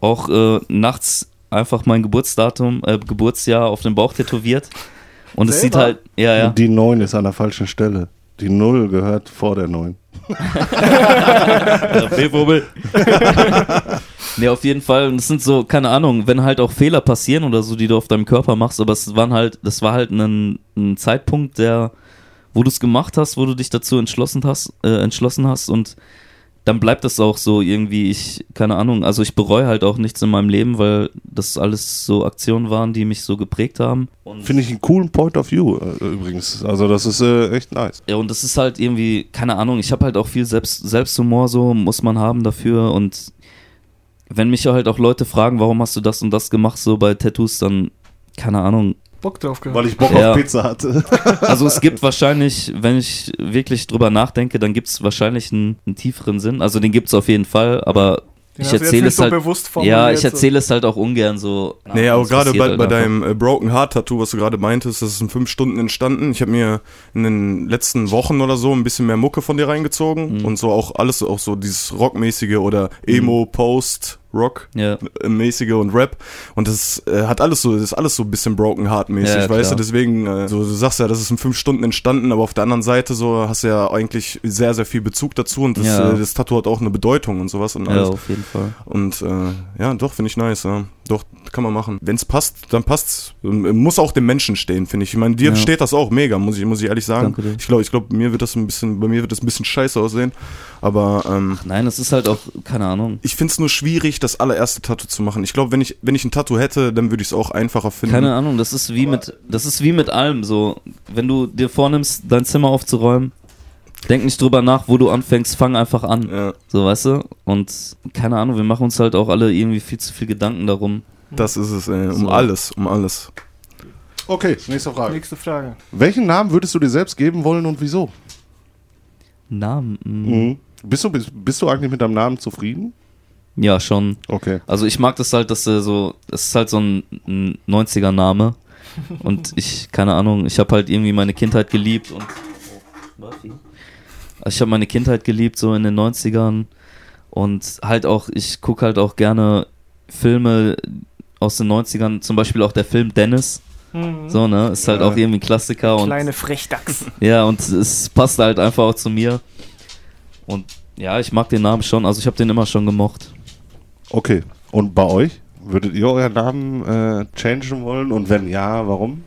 auch äh, nachts einfach mein Geburtsdatum, äh, Geburtsjahr auf den Bauch tätowiert. Und es sieht Selber? halt, ja, ja. Die 9 ist an der falschen Stelle. Die 0 gehört vor der 9. B-Wobel. nee, auf jeden Fall. Und es sind so, keine Ahnung, wenn halt auch Fehler passieren oder so, die du auf deinem Körper machst, aber es waren halt, das war halt ein, ein Zeitpunkt, der, wo du es gemacht hast, wo du dich dazu entschlossen hast, äh, entschlossen hast und dann bleibt das auch so irgendwie, ich, keine Ahnung, also ich bereue halt auch nichts in meinem Leben, weil das alles so Aktionen waren, die mich so geprägt haben. Finde ich einen coolen Point of View äh, übrigens. Also das ist äh, echt nice. Ja, und das ist halt irgendwie, keine Ahnung, ich habe halt auch viel Selbst, Selbsthumor, so muss man haben dafür. Und wenn mich halt auch Leute fragen, warum hast du das und das gemacht, so bei Tattoos, dann, keine Ahnung. Bock drauf gehabt. Weil ich Bock Ja. auf Pizza hatte. Also es gibt wahrscheinlich, wenn ich wirklich drüber nachdenke, dann gibt es wahrscheinlich einen, einen tieferen Sinn. Also den gibt es auf jeden Fall, aber Den ich jetzt erzähle nicht es so halt. bewusst ja, ich so. erzähle es halt auch ungern so. Nee, aber Es gerade bei, halt bei deinem äh, Broken Heart Tattoo, was du gerade meintest, das ist in fünf Stunden entstanden. Ich habe mir in den letzten Wochen oder so ein bisschen mehr Mucke von dir reingezogen Mhm. und so auch alles auch so dieses Rockmäßige oder Emo, Post, Rock Ja. mäßige und Rap und das äh, hat alles so, das ist alles so ein bisschen Broken Heart mäßig, Ja, weißt du, deswegen, äh, so, du sagst ja, das ist in fünf Stunden entstanden, aber auf der anderen Seite so hast du ja eigentlich sehr, sehr viel Bezug dazu und das, Ja. äh, das Tattoo hat auch eine Bedeutung und sowas und Ja, alles. auf jeden Fall. Und äh, ja, doch, finde ich nice. Ja. Doch, kann man machen. Wenn es passt, dann passt's. Äh, Muss auch dem Menschen stehen, finde ich. Ich meine, dir Ja. steht das auch mega, muss ich, muss ich ehrlich sagen. Danke dir. Ich glaube, ich glaube, mir wird das ein bisschen, bei mir wird das ein bisschen scheiße aussehen. Aber ähm, Nein, es ist halt auch, keine Ahnung. ich finde es nur schwierig, das allererste Tattoo zu machen. Ich glaube, wenn ich, wenn ich ein Tattoo hätte, dann würde ich es auch einfacher finden. Keine Ahnung, das ist wie mit, das ist wie mit allem so. Wenn du dir vornimmst, dein Zimmer aufzuräumen, denk nicht drüber nach, wo du anfängst, fang einfach an. Ja, So, weißt du? Und keine Ahnung, wir machen uns halt auch alle irgendwie viel zu viel Gedanken darum. das ist es, ey. Um So. alles, um alles. Okay, nächste Frage. Nächste Frage. Welchen Namen würdest du dir selbst geben wollen und wieso? Namen? mm, Mhm. Bist, du, bist, bist du eigentlich mit deinem Namen zufrieden? Ja, schon. Okay. Also ich mag das halt, dass er so, das ist halt so ein, ein 90er-Name. Und ich, keine Ahnung, ich habe halt irgendwie meine Kindheit geliebt und. Also ich habe meine Kindheit geliebt, so in den 90ern. Und halt auch, ich gucke halt auch gerne Filme aus den 90ern, zum Beispiel auch der Film Dennis. So, ne? Ist halt Ja. auch irgendwie ein Klassiker und Kleine Frechdachs. ja, und es passt halt einfach auch zu mir. Und ja, ich mag den Namen schon, also ich habe den immer schon gemocht. Okay. Und bei euch? Würdet ihr euren Namen äh, changen wollen? Und wenn ja, warum?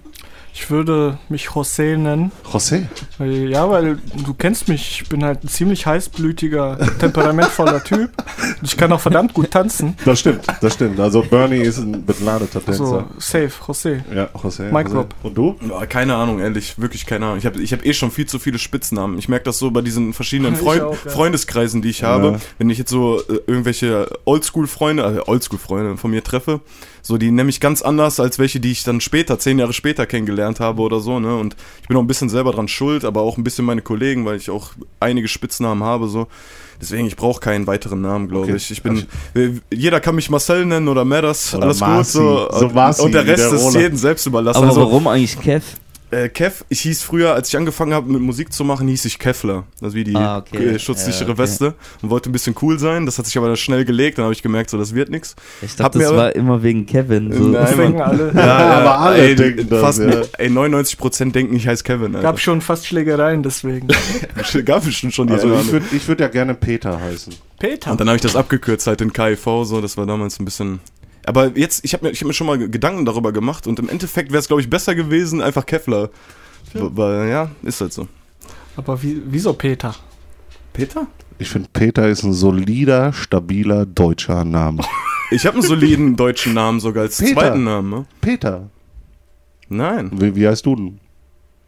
Ich würde mich José nennen. José. Ja, weil du kennst mich. Ich bin halt ein ziemlich heißblütiger, temperamentvoller Typ. Und ich kann auch verdammt gut tanzen. Das stimmt, das stimmt. Also Bernie ist ein begnadeter So, Tänzer. safe, José. Ja, José. Mike. Rob. Und du? Ja, keine Ahnung, ehrlich, wirklich keine Ahnung. Ich habe ich hab eh schon viel zu viele Spitznamen. Ich merke das so bei diesen verschiedenen Freund auch, ja. Freundeskreisen, die ich habe. Ja. Wenn ich jetzt so äh, irgendwelche Oldschool-Freunde, also Oldschool-Freunde von mir treffe, so die nehme ich ganz anders als welche, die ich dann später, zehn Jahre später kennengelernt habe oder so, ne? Und ich bin auch ein bisschen selber dran schuld, aber auch ein bisschen meine Kollegen, weil ich auch einige Spitznamen habe, so. Deswegen, ich brauche keinen weiteren Namen, glaube Okay. ich. Ich bin, äh, jeder kann mich Marcel nennen oder Oder alles Marci. gut, so. So Marci und der Rest der ist jedem selbst überlassen. Aber Also, warum eigentlich Kev? Äh, Kev, ich hieß früher, als ich angefangen habe mit Musik zu machen, hieß ich Kevlar. Das ist wie die Ah, okay. äh, schutzsichere Ja, okay. Weste. Und wollte ein bisschen cool sein. Das hat sich aber dann schnell gelegt. Dann habe ich gemerkt, so, das wird nix. Ich Hab dachte, mir das aber- war immer wegen Kevin. So. Nein, Deswegen alle. Ja, aber alle ey, denken das, fast, ja. Ey, 99% denken, ich heiße Kevin. Alter. Gab schon fast Schlägereien deswegen. Gab bestimmt schon die Also ich würde würd ja gerne Peter heißen. Peter. Und dann habe ich das abgekürzt halt in KIV, so, das war damals ein bisschen. Aber jetzt, ich habe mir, ich hab mir schon mal Gedanken darüber gemacht und im Endeffekt wäre es, glaube ich, besser gewesen, einfach Kevlar. Weil, ja, ist halt so. Aber wie, wieso Peter? Peter? Ich finde, Peter ist ein solider, stabiler deutscher Name. Ich habe einen soliden deutschen Namen sogar als Peter. zweiten Namen. Ne? Peter. Nein, Wie, wie heißt du denn?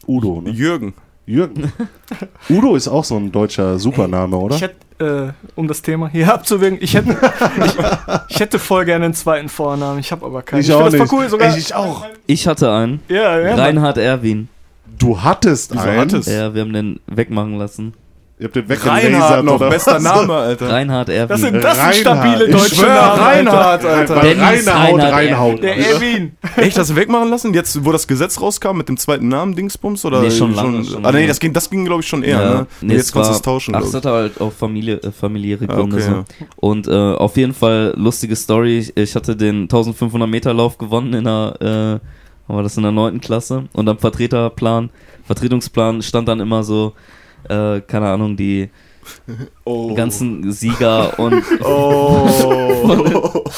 Udo, ne? Jürgen. Jürgen. Udo ist auch so ein deutscher Supername, oder? Ich hätte, äh, um das Thema hier abzuwirken, ich hätte, ich, ich hätte voll gerne einen zweiten Vornamen. Ich habe aber keinen. Ich find auch nicht. cool. Sogar, Ich- ich auch. Ich hatte einen. Ja, ja. Reinhard Erwin. Du hattest Wieso einen. hattest? Ja, wir haben den wegmachen lassen. Ihr habt den Reinhard weggelasert, noch, oder? bester Name, Alter. Reinhard Erwin. Das sind, das sind Reinhard. stabile deutsche Namen. Reinhard, Alter. Dennis Reinhard Reinhaut. Der Erwin. Echt, du wegmachen lassen? Jetzt, wo das Gesetz rauskam mit dem zweiten Namen, Dingsbums? Oder Nee, schon lange, schon ah, nee, das ging, das ging glaube ich, schon eher, Ja, ne? nee, jetzt es konntest du es tauschen, Ach, ich. hatte halt auch Familie, äh, familiäre Gründe. okay, so. ja. Und äh, auf jeden Fall lustige Story. Ich, hatte den 1500 Meter Lauf gewonnen in der, äh, war das in der 9. Klasse. Und am Vertreterplan, Vertretungsplan stand dann immer so, äh, keine Ahnung, die Oh. ganzen Sieger und Oh.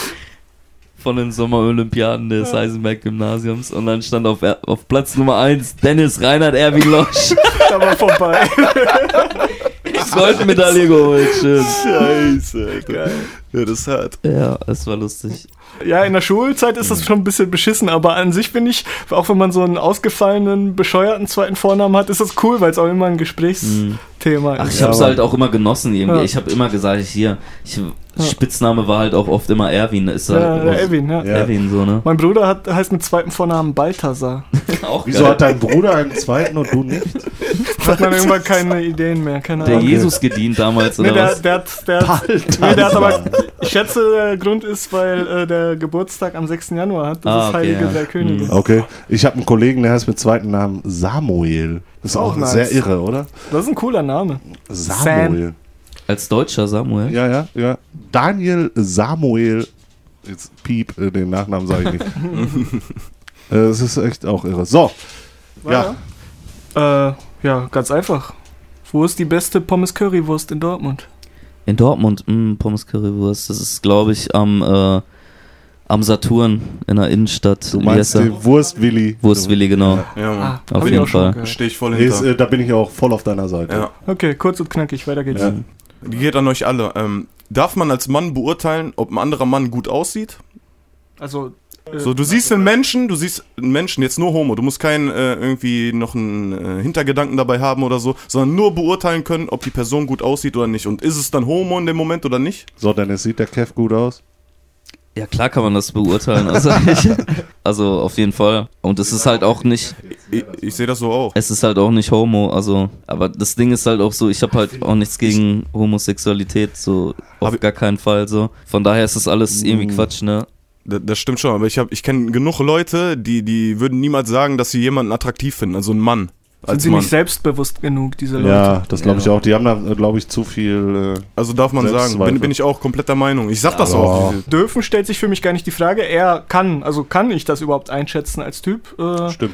von den Sommerolympiaden des Eisenberg-Gymnasiums. Und dann stand auf, auf Platz Nummer 1 Dennis Reinhard Erwin Losch. Da war vorbei. Goldmedaille geholt, schön. Scheiße, Alter. Ja, das ist hart. Ja, es war lustig. Ja, in der Schulzeit ist das schon ein bisschen beschissen, aber an sich finde ich, auch wenn man so einen ausgefallenen, bescheuerten zweiten Vornamen hat, ist das cool, weil es auch immer ein Gesprächsthema Ach, ist. ich hab's halt auch immer genossen irgendwie. Ja. Ich habe immer gesagt, ich hier, ich, Spitzname war halt auch oft immer Erwin. Ist Ja, halt auch- Erwin, ja. Ja. Erwin so, ne? Mein Bruder hat, heißt mit zweitem Vornamen Balthasar. Auch Wieso geil. hat dein Bruder einen zweiten und du nicht? Hat man irgendwann keine Ideen mehr, keine der Ahnung. Jesus gedient damals, oder Nee, der, was? der, hat, der, hat, nee, der hat aber, ich schätze, der Grund ist, weil äh, der Geburtstag am 6. Januar hat. Das Ah, ist okay, Heilige ja. der Könige. Okay. Ich habe einen Kollegen, der heißt mit zweiten Namen Samuel. ist auch, Auch nice. sehr irre, oder? Das ist ein cooler Name. Samuel. Als Deutscher Samuel. Ja, ja, ja. Daniel Samuel. Jetzt piep, äh, den Nachnamen sage ich nicht. Äh, Es ist echt auch irre. So. Ja. Äh, ja, ganz einfach. Wo ist die beste Pommes Currywurst in Dortmund? In Dortmund, mh, Pommes Currywurst. Das ist, glaube ich, am, äh, am Saturn in der Innenstadt. Du meinst den Wurstwilli. Wurstwilli, genau. Ja, Mann. Ah, Auf jeden auch schon Fall. Stehe ich voll Ist, hinter. äh, da bin ich auch voll auf deiner Seite. ja. Okay, kurz und knackig, weiter geht's. Ja. Die geht an euch alle. Ähm, darf man als Mann beurteilen, ob ein anderer Mann gut aussieht? Also, So, du siehst einen Menschen, du siehst einen Menschen, jetzt nur Homo, du musst keinen äh, irgendwie noch einen äh, Hintergedanken dabei haben oder so, sondern nur beurteilen können, ob die Person gut aussieht oder nicht. Und ist es dann Homo in dem Moment oder nicht? So, Dennis, sieht der Kev gut aus? Ja, klar kann man das beurteilen. Also, ich, also auf jeden Fall. Und es ist halt auch nicht, Ich, ich sehe das so auch. es ist halt auch nicht Homo. Also, aber das Ding ist halt auch so, ich habe halt auch nichts gegen Homosexualität, so auf gar keinen Fall so. Von daher ist das alles irgendwie Mm. Quatsch, ne? Das, das stimmt schon, aber ich, hab- ich kenne genug Leute, die, die würden niemals sagen, dass sie jemanden attraktiv finden, also einen Mann. sind Als sie Mann. nicht selbstbewusst genug, diese Leute? Ja, das glaube ich Ja. auch. Die haben da, glaube ich, zu viel. Äh, Also darf man sagen, bin, bin ich auch komplett der Meinung. Ich sag das Ja. auch. Dürfen stellt sich für mich gar nicht die Frage. Er kann, also kann ich das überhaupt einschätzen als Typ? Äh, stimmt.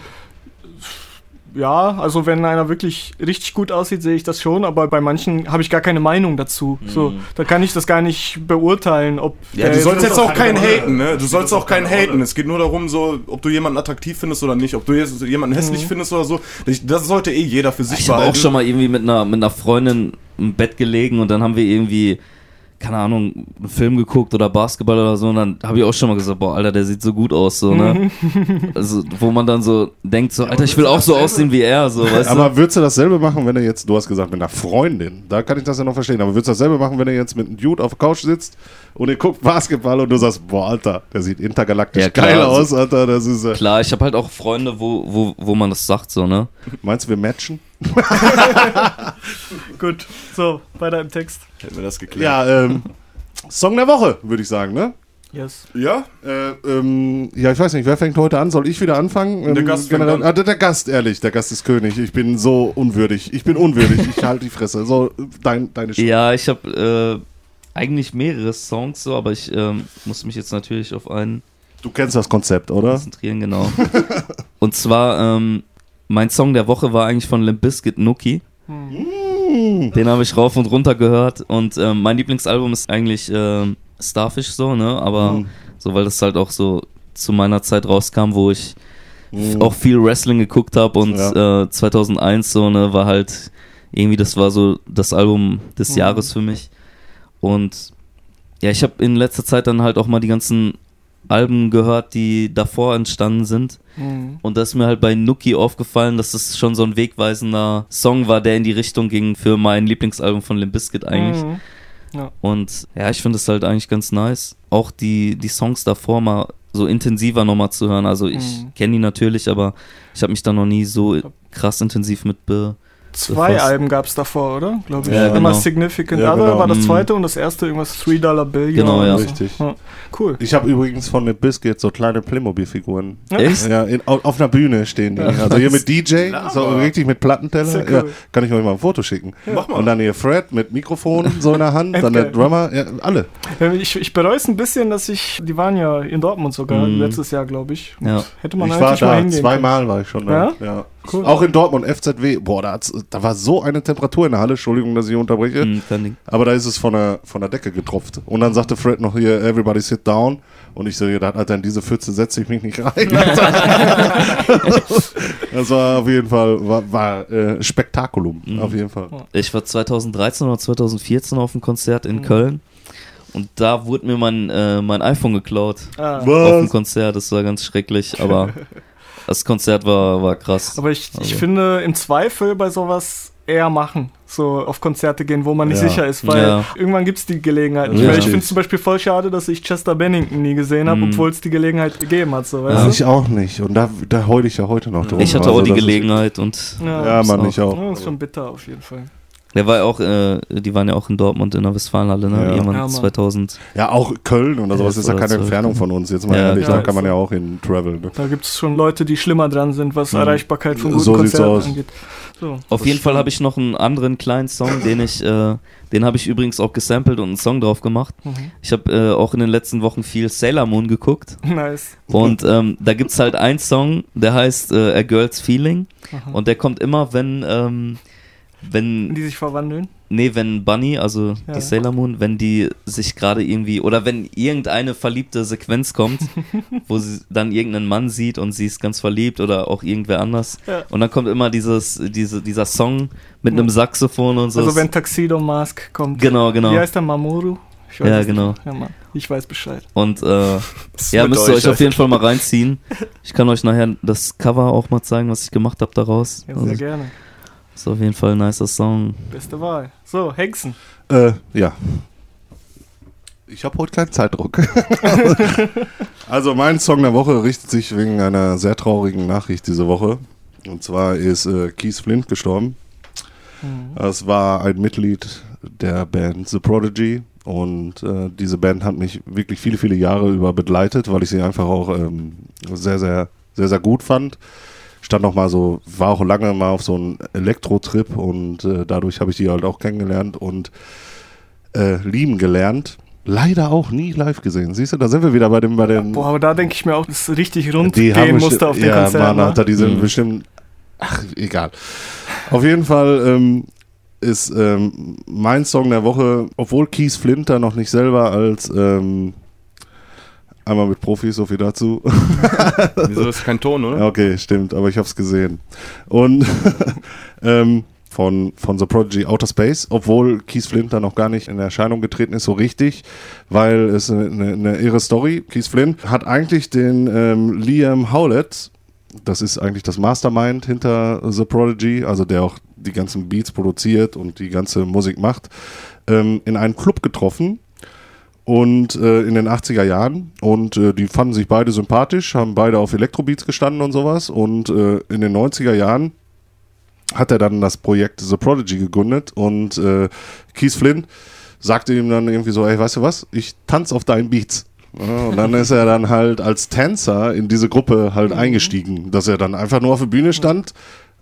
Ja, also wenn einer wirklich richtig gut aussieht, sehe ich das schon, aber bei manchen habe ich gar keine Meinung dazu. So, da kann ich das gar nicht beurteilen, ob. Ja, du sollst jetzt auch keinen keine haten, ne? Du sollst auch keinen haten. Es geht nur darum, so, ob du jemanden attraktiv findest oder nicht, ob du jetzt jemanden hässlich findest oder so. Das- sollte eh jeder für sich Ich habe auch behalten. schon mal irgendwie mit einer, mit einer Freundin im Bett gelegen und dann haben wir irgendwie, keine Ahnung, einen Film geguckt oder Basketball oder so und dann habe ich auch schon mal gesagt, boah, Alter, der sieht so gut aus, so, ne? also, wo man dann so denkt, so, Alter, ich will auch so aussehen wie er, so, weißt du? Aber würdest du dasselbe machen, wenn er jetzt, du hast gesagt, mit einer Freundin, da kann ich das ja noch verstehen, aber würdest du dasselbe machen, wenn er jetzt mit einem Dude auf der Couch sitzt und ihr guckt Basketball und du sagst, boah, Alter, der sieht intergalaktisch Ja, klar, geil also- aus, Alter, das ist, äh, Klar, ich habe halt auch Freunde, wo, wo, wo man das sagt, so, ne? meinst du, wir matchen? Gut, so, weiter im Text. Hätten wir das geklärt. Ja, ähm, Song der Woche, würde ich sagen, ne? Yes. Ja? Äh, ähm, ja, ich weiß nicht, wer fängt heute an? Soll ich wieder anfangen? Ähm, Der Gast fängt generell, an. ah, der, der Gast, ehrlich, der Gast ist König. Ich bin so unwürdig. Ich bin unwürdig. Ich halte die Fresse. So, dein, deine Stimme. Ja, ich habe äh, eigentlich mehrere Songs so, aber ich ähm, muss mich jetzt natürlich auf einen Du kennst das Konzept, oder? konzentrieren, genau. Und zwar, ähm, mein Song der Woche war eigentlich von Limp Bizkit Nookie. Den habe ich rauf und runter gehört und ähm, mein Lieblingsalbum ist eigentlich ähm, Starfish so, ne? Aber Mhm. so, weil das halt auch so zu meiner Zeit rauskam, wo ich auch viel Wrestling geguckt habe und äh, 2001 so, ne, war halt irgendwie, das war so das Album des Jahres für mich. Und ja, ich habe in letzter Zeit dann halt auch mal die ganzen Alben gehört, die davor entstanden sind. Mhm. Und da ist mir halt bei Nuki aufgefallen, dass das schon so ein wegweisender Song war, der in die Richtung ging für mein Lieblingsalbum von Limp Bizkit eigentlich. Mhm. Und ja, ich finde es halt eigentlich ganz nice. Auch die, die Songs davor mal so intensiver nochmal zu hören. Also ich Mhm. kenne die natürlich, aber ich habe mich da noch nie so krass intensiv mit be. Zwei. Alben gab es davor, oder? Glaube ich. Ja, Immer genau. Significant Ja, Other genau. war das Mhm. zweite und das erste irgendwas 3 Dollar Bill. Genau, ja. Richtig. Ja. Cool. Ich habe übrigens von den Biscuit so kleine Playmobil-Figuren. Echt? Ja, in, au- auf einer Bühne stehen die. Also hier mit DJ, so richtig mit Plattenteller. Cool. Ja, kann ich euch mal ein Foto schicken. Mach mal. Und dann hier Fred mit Mikrofon so in der Hand, dann der. Drummer, ja, alle. Ich, ich bereue es ein bisschen, dass ich, die waren ja in Dortmund sogar, Mhm. letztes Jahr, glaube ich. Ja. Hätte man ich war eigentlich mal da, hingehen zweimal war ich schon da. Ja? Cool. Auch in Dortmund, FZW. Boah, da, da war so eine Temperatur in der Halle, Entschuldigung, dass ich unterbreche. Ding. Aber da ist es von der, von der Decke getropft. Und dann sagte Fred noch hier, everybody sit down. Und ich so, ja, Alter, in diese Pfütze setze ich mich nicht rein. das war auf jeden Fall, war, war äh, Spektakulum, Mhm. auf jeden Fall. Ich war 2013 oder 2014 auf einem Konzert in Köln. Und da wurde mir mein, äh, mein iPhone geklaut. Ah. Auf dem? Konzert. Das war ganz schrecklich, aber das Konzert war, war krass. Aber ich, ich Also. finde im Zweifel bei sowas eher machen. So auf Konzerte gehen, wo man nicht Ja. sicher ist, weil Ja. irgendwann gibt es die Gelegenheit. nicht Ja. mehr. Ich finde es zum Beispiel voll schade, dass ich Chester Bennington nie gesehen habe, Mhm. obwohl es die Gelegenheit gegeben hat. So, Ja. weißt Ich auch nicht. Und da, da heul ich ja heute noch drum. ich hatte Also auch die Gelegenheit und du? Ja, Mann, ich auch. Ja, das ist schon bitter auf jeden Fall. Der war ja auch, äh, die waren ja auch in Dortmund in der Westfalenhalle, ne? Ja. Irgendwann Ja, Mann. 2000. Ja, auch Köln oder sowas ist ja keine. Entfernung von uns. Jetzt mal Ja, ehrlich, ja, da kann man ja auch in Travel. Ne? Da gibt es schon Leute, die schlimmer dran sind, was Mhm. Erreichbarkeit von guten So Konzerten angeht. So. Auf jeden Fall habe ich noch einen anderen kleinen Song, den ich, äh, den habe ich übrigens auch gesampelt und einen Song drauf gemacht. Mhm. Ich habe äh, auch in den letzten Wochen viel Sailor Moon geguckt Nice. und ähm, da gibt's halt einen Song, der heißt äh, A Girl's Feeling Aha. und der kommt immer, wenn, ähm, wenn Die sich verwandeln. Nee, wenn Bunny, also Ja. die Sailor Moon, wenn die sich gerade irgendwie, oder wenn irgendeine verliebte Sequenz kommt, wo sie dann irgendeinen Mann sieht und sie ist ganz verliebt oder auch irgendwer anders. Ja. Und dann kommt immer dieses, diese, dieser Song mit einem Saxophon und so. Also wenn Tuxedo Mask kommt. genau, genau. Wie heißt der Mamoru? Ich Ja, genau. Ja, Mann. Ich weiß Bescheid. Und äh, ja, müsst ihr euch, euch auf jeden Fall mal reinziehen. Ich kann euch nachher das Cover auch mal zeigen, was ich gemacht habe daraus. Ja, sehr Also, gerne. Ist auf jeden Fall ein nicer Song. Beste Wahl. So, Hexen. Äh, ja. Ich habe heute keinen Zeitdruck. also mein Song der Woche richtet sich wegen einer sehr traurigen Nachricht diese Woche. Und zwar ist äh, Keith Flint gestorben. Es war ein Mitglied der Band The Prodigy und äh, diese Band hat mich wirklich viele, viele Jahre über begleitet, weil ich sie einfach auch ähm, sehr, sehr, sehr, sehr gut fand. Stand noch mal so, war auch lange mal auf so einem Elektro-Trip und äh, dadurch habe ich die halt auch kennengelernt und äh, lieben gelernt. Leider auch nie live gesehen. Siehst du, da sind wir wieder bei dem, bei dem. Boah, aber da denke ich mir auch, dass es richtig rund Die gehen musste auf den ja, Konzert. Mann, ne? Alter, die sind Mhm. bestimmt. Ach, egal. Auf jeden Fall ähm, ist ähm, mein Song der Woche, obwohl Keith Flinter noch nicht selber als ähm, einmal mit Profis, so viel dazu. Wieso ist kein Ton, oder? Okay, stimmt, aber ich hab's gesehen. Und ähm, von, von The Prodigy Outer Space, obwohl Keith Flint da noch gar nicht in Erscheinung getreten ist, so richtig, weil es eine, eine, eine irre Story. Keith Flint hat eigentlich den ähm, Liam Howlett, das ist eigentlich das Mastermind hinter The Prodigy, also der auch die ganzen Beats produziert und die ganze Musik macht, ähm, in einen Club getroffen und äh, in den 80er Jahren. Und äh, die fanden sich beide sympathisch, haben beide auf Elektrobeats gestanden und sowas. Und äh, in den 90er Jahren hat er dann das Projekt The Prodigy gegründet. Und äh, Keith Flynn sagte ihm dann irgendwie so, ey, weißt du was, ich tanze auf deinen Beats. Ja, und dann ist er dann halt als Tänzer in diese Gruppe halt eingestiegen, dass er dann einfach nur auf der Bühne stand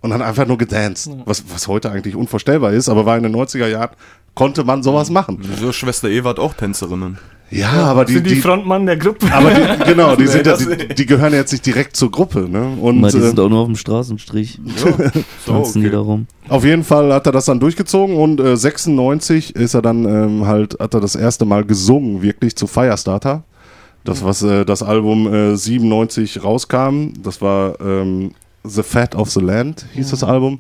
und dann einfach nur gedanced. Was, was heute eigentlich unvorstellbar ist, aber war in den 90er Jahren, konnte man sowas machen. Wieso Schwester Eva hat auch Tänzerinnen? Ja, aber die, sind die, die, Frontmann der Gruppe. aber die, genau, die, sind ja, die, die gehören jetzt nicht direkt zur Gruppe, ne? Und Weil die äh, sind auch nur auf dem Straßenstrich. So, Tanzen die okay. da rum. Auf jeden Fall hat er das dann durchgezogen und äh, 96 ist er dann ähm, halt, hat er das erste Mal gesungen, wirklich zu Firestarter. Das, was äh, das Album äh, 97 rauskam, das war ähm, The Fat of the Land, hieß das Album.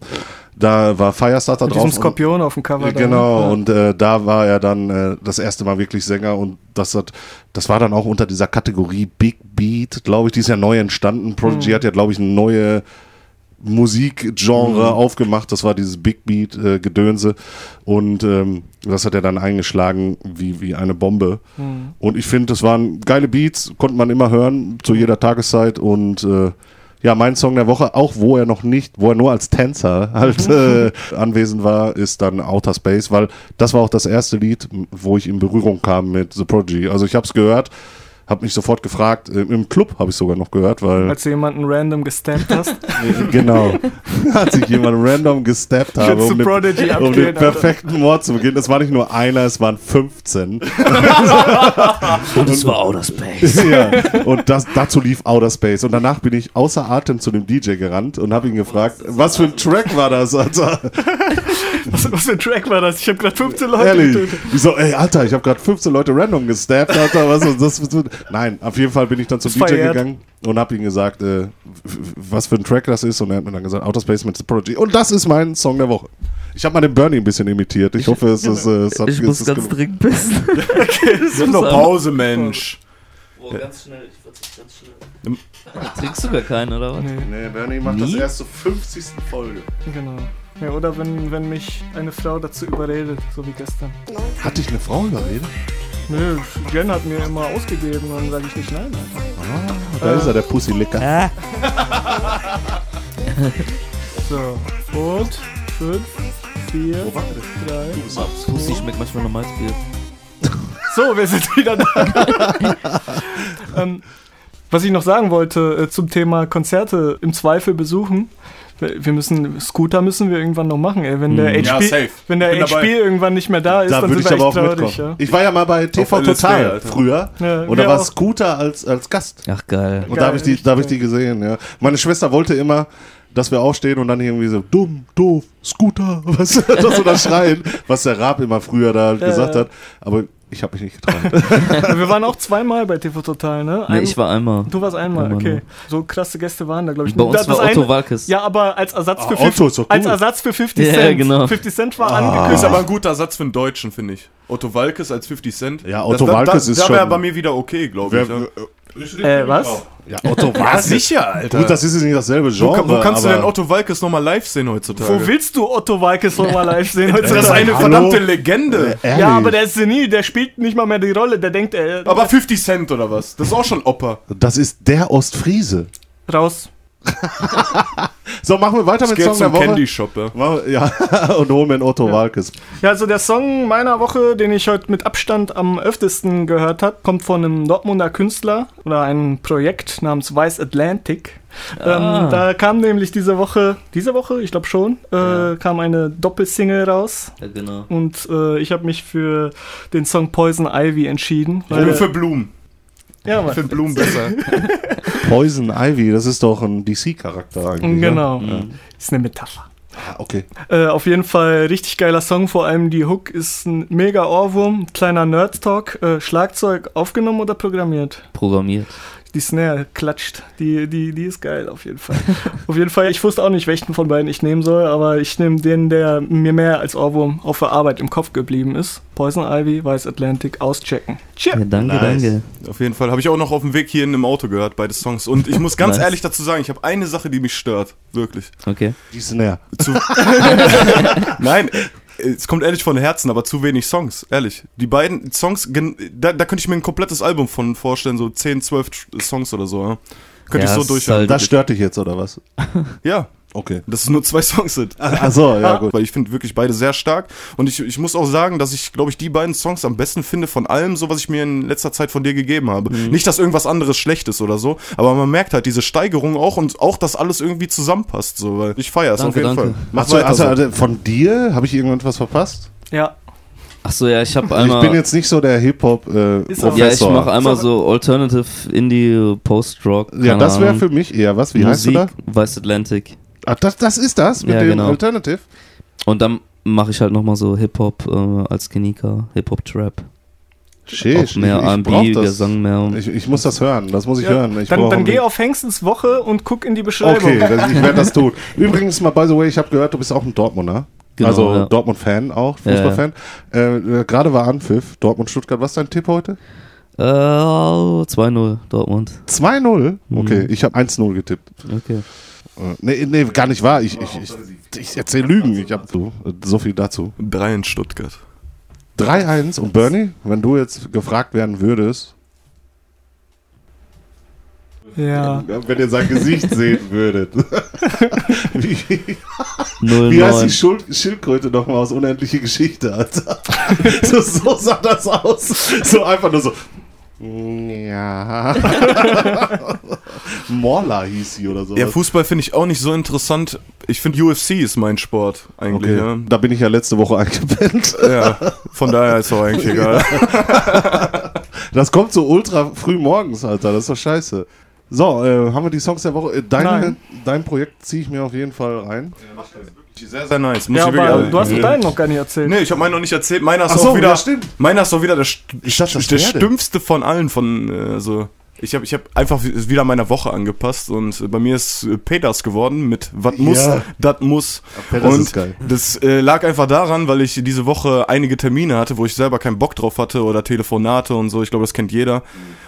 Da war Firestarter Mit drauf. diesem Skorpion auf dem Cover. Da, genau, ne? und äh, da war er dann äh, das erste Mal wirklich Sänger und das hat, das war dann auch unter dieser Kategorie Big Beat, glaube ich, die ist ja neu entstanden. Prodigy hat ja, glaube ich, eine neue Musikgenre aufgemacht. Das war dieses Big Beat äh, Gedönse und ähm, das hat er dann eingeschlagen wie, wie eine Bombe. Und ich finde, das waren geile Beats, konnte man immer hören zu jeder Tageszeit und äh, ja, mein Song der Woche, auch wo er noch nicht, wo er nur als Tänzer halt äh, anwesend war, ist dann Outer Space, weil das war auch das erste Lied, wo ich in Berührung kam mit The Prodigy. Also ich habe es gehört, habe mich sofort gefragt, äh, im Club habe ich sogar noch gehört, weil Als du jemanden random gestampt hast. genau, als ich jemanden random gesteppt habe, Schütze um den, Prodigy um den abgehen, Alter. perfekten Mord zu beginnen. Es war nicht nur einer, es waren 15. Und es war Outer Space. ja, und das, dazu lief Outer Space. Und danach bin ich außer Atem zu dem DJ gerannt und habe ihn gefragt, was für ein Track war das, Alter? was, was für ein Track war das? Ich habe gerade 15 Leute Ehrlich. getötet. Ich so, ey, Alter, ich habe gerade 15 Leute random gestabbt, Alter. Was ist das? Nein, auf jeden Fall bin ich dann zum DJ verehrt. gegangen und habe ihm gesagt, äh, was für ein Track das ist. Und er hat mir dann gesagt, Outer Space mit The Prodigy. Und das ist mein Song der Woche. Ich habe mal den Bernie ein bisschen imitiert. Ich hoffe, es ist. Äh, es hat, Ich muss ganz dringend pissen. Nimm doch Pause, Mensch. Boah, ganz schnell, ich verzichte ganz schnell. Trinkst du gar keinen, oder was? Nee, Bernie macht Nie? das erst zur 50. Folge. Genau. Ja, oder wenn, wenn mich eine Frau dazu überredet, so wie gestern. Hat dich eine Frau überredet? Nö, Jen hat mir immer ausgegeben, dann sage ich nicht nein, Alter. Da ist er, der Pussy-Licker. Ah. So, und 5, 4, 3. Pussy schmeckt manchmal noch Malzbier. So, wir sind wieder da. ähm, was ich noch sagen wollte äh, zum Thema Konzerte im Zweifel besuchen. Wir müssen, Scooter müssen wir irgendwann noch machen, ey. Wenn der Hm. Ja, HP, safe. wenn der HP irgendwann nicht mehr da ist, Da dann würde sind ich wir aber echt auch traurig, mitkommen. ja. Ich war ja mal bei TV LSD, Total Alter. früher. Ja, und da war auch. Scooter als, als Gast. Ach, geil. Und Geil, da habe ich, die- da hab ich die gesehen, ja. Meine Schwester wollte immer, dass wir aufstehen und dann irgendwie so dumm, doof, Scooter, was das so das Schreien, was der Raab immer früher da halt Ja, gesagt ja. hat. Aber ich habe mich nicht getraut. Wir waren auch zweimal bei TV Total, ne? Nee, Ein- ich war einmal. Du warst einmal, Einmal okay. nur. So krasse Gäste waren da, glaube ich. Bei uns Das war Otto Walkes. Ja, aber als Ersatz für Ah, 50, Otto ist doch als. Ersatz für 50 Ja, Cent. genau. 50 Cent war Ah. angekündigt. Ist aber ein guter Satz für einen Deutschen, finde ich. Otto Walkes als 50 Cent. Ja, Otto das, Walkes da, ist da, Da wäre schon- bei mir wieder okay, glaube ich. Ja. Äh, was? Ja, Otto Ja, Walkes. sicher, Alter. Gut, das ist jetzt nicht dasselbe wo, Genre. kann- wo kannst du denn Otto Walkes nochmal live sehen heutzutage? Wo willst du Otto Walkes noch mal live sehen das ist heutzutage? eine Hallo? verdammte Legende. Äh? Ja, aber der ist senil, der spielt nicht mal mehr die Rolle, der denkt, er Aber 50 Cent oder was? Das ist auch schon Opa. Das ist der Ostfriese. raus. So, machen wir weiter Ich mit Song der zum Woche. Candy Shop, ja. Wir- Ja, und holen mir einen Otto Walkes. Ja, also der Song meiner Woche, den ich heute mit Abstand am öftesten gehört habe, kommt von einem Dortmunder Künstler oder einem Projekt namens Weiß Atlantic. Ah. Ähm, da kam nämlich diese Woche, diese Woche, ich glaube schon, äh, kam eine Doppelsingle raus. Ja, genau. Und äh, ich habe mich für den Song Poison Ivy entschieden. Ich bin für Blumen. Ja, Ich finde Blumen besser. Poison Ivy, das ist doch ein DC-Charakter eigentlich. Genau. Ja? Ist eine Metapher. Ah, okay. Äh, auf jeden Fall richtig geiler Song, vor allem die Hook ist ein mega Ohrwurm, kleiner Nerd-Talk. Äh, Schlagzeug aufgenommen oder programmiert? Programmiert. Die Snare klatscht, die, die, die ist geil auf jeden Fall. auf jeden Fall, ich wusste auch nicht, welchen von beiden ich nehmen soll, aber ich nehme den, der mir mehr als Ohrwurm auf der Arbeit im Kopf geblieben ist. Poison Ivy, Weiß Atlantic, auschecken. Tschüss. Ja, danke, Nice. danke. Auf jeden Fall. Habe ich auch noch auf dem Weg hier in einem Auto gehört, beide Songs. Und ich muss ganz Nice. ehrlich dazu sagen, ich habe eine Sache, die mich stört. Wirklich. Okay. Die Snare. Zu Nein, es kommt ehrlich von Herzen, aber zu wenig Songs, ehrlich. Die beiden Songs, gen- da, da könnte ich mir ein komplettes Album von vorstellen, so 10, 12 Tr- Songs oder so. Ja. Könnte Ja, ich so durchhören. halt- Das stört dich jetzt, oder was? ja, Okay. Dass es nur zwei Songs sind. Achso, ja, gut. Weil ich finde wirklich beide sehr stark. Und ich, ich muss auch sagen, dass ich, glaube ich, die beiden Songs am besten finde von allem, so was ich mir in letzter Zeit von dir gegeben habe. Mhm. Nicht, dass irgendwas anderes schlecht ist oder so, aber man merkt halt diese Steigerung auch und auch, dass alles irgendwie zusammenpasst. So, weil ich feiere es auf jeden danke. Fall. Mach also, so. also von dir habe ich irgendwas verpasst? Ja. Achso, ja, ich habe Also ich einmal. bin jetzt nicht so der Hip-Hop-Professor. Ist auch- ja, ich mache einmal so Alternative Indie Post-Rock. Ja, das wäre für mich eher was. Wie heißt du Musik, da? West Atlantic. Ah, das, das ist das mit Ja, dem genau. Alternative? Und dann mache ich halt nochmal so Hip-Hop äh, als Kenika, Hip-Hop-Trap. Shit, Auch mehr R&B, das. Gesang mehr. Ich, ich muss das hören, das muss ich hören. Ich dann dann geh auf Hengstens Woche und guck in die Beschreibung. Okay, das, ich werde das tun. Übrigens mal, by the way, ich habe gehört, du bist auch ein Dortmunder. Genau, also ja. Dortmund-Fan auch, Ja, ja. Fußballfan. Äh, äh, Gerade war Anpfiff, Dortmund-Stuttgart. Was ist dein Tipp heute? Äh, 2-0 Dortmund. 2-0? Okay, Mhm. ich habe 1-0 getippt. Okay. Äh, Nee, nee, gar nicht wahr. Ich, ich, ich, ich erzähle Lügen. Ich hab so, so viel dazu. Drei in Stuttgart. 3-1 und Bernie, wenn du jetzt gefragt werden würdest, Ja. wenn ihr sein Gesicht sehen würdet. wie, 0-9. wie heißt die Schuld Schildkröte nochmal aus Unendliche Geschichte, Alter? so, so sah das aus. So einfach nur so. Ja. Morla hieß sie oder so. Ja, Fußball finde ich auch nicht so interessant. Ich finde UFC ist mein Sport eigentlich. Okay, da bin ich ja letzte Woche eingepennt. Ja. ja, von daher ist auch eigentlich egal. Das kommt so ultra früh morgens, Alter. Das ist doch scheiße. So, äh, haben wir die Songs der Woche? Äh, deine, Nein. dein Projekt ziehe ich mir auf jeden Fall rein. Sehr, sehr nice. Muss Ja, ich wirklich aber sagen. du hast doch deinen noch gar nicht erzählt. Nee, ich habe meinen noch nicht erzählt. Meiner ist Ach so, auch wieder, ja, stimmt. meiner ist auch wieder der, st Ich dachte, das der der. stimmste von allen von äh, so. Ich habe ich hab einfach wieder meiner Woche angepasst und bei mir ist äh, Peters geworden mit Was muss, Ja. das muss. Peters und das äh, lag einfach daran, weil ich diese Woche einige Termine hatte, wo ich selber keinen Bock drauf hatte oder Telefonate und so. Ich glaube, das kennt jeder.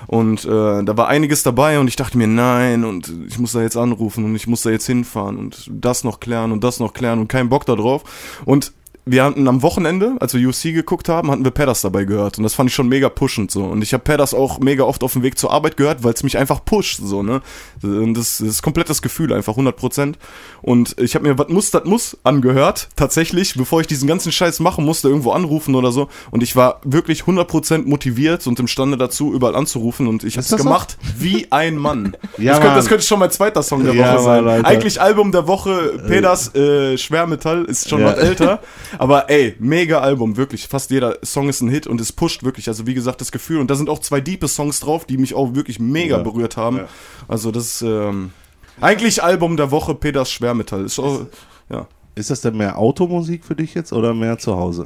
Und äh, da war einiges dabei und ich dachte mir, nein, und ich muss da jetzt anrufen und ich muss da jetzt hinfahren und das noch klären und das noch klären und keinen Bock da drauf. Und wir hatten am Wochenende, als wir UFC geguckt haben, hatten wir Pedders dabei gehört und das fand ich schon mega pushend so und ich habe Pedders auch mega oft auf dem Weg zur Arbeit gehört, weil es mich einfach pusht so ne, Und das, das ist komplett das Gefühl einfach 100% und ich habe mir was muss das muss angehört tatsächlich, bevor ich diesen ganzen Scheiß machen musste, irgendwo anrufen oder so und ich war wirklich 100% motiviert und imstande dazu überall anzurufen und ich habe es das so? gemacht wie ein Mann. Ja, das, könnte, das könnte schon mein zweiter Song der Ja, Woche sein. Mann. Eigentlich Album der Woche, Peters äh, Schwermetall ist schon Ja. was älter. Aber ey, mega Album, wirklich. Fast jeder Song ist ein Hit und es pusht wirklich. Also wie gesagt, das Gefühl. Und da sind auch zwei diepe Songs drauf, die mich auch wirklich mega Ja. berührt haben. Ja. Also das ist ähm, eigentlich Album der Woche, Peters Schwermetall. Ist auch, ja. Ist das denn mehr Automusik für dich jetzt oder mehr zu Hause?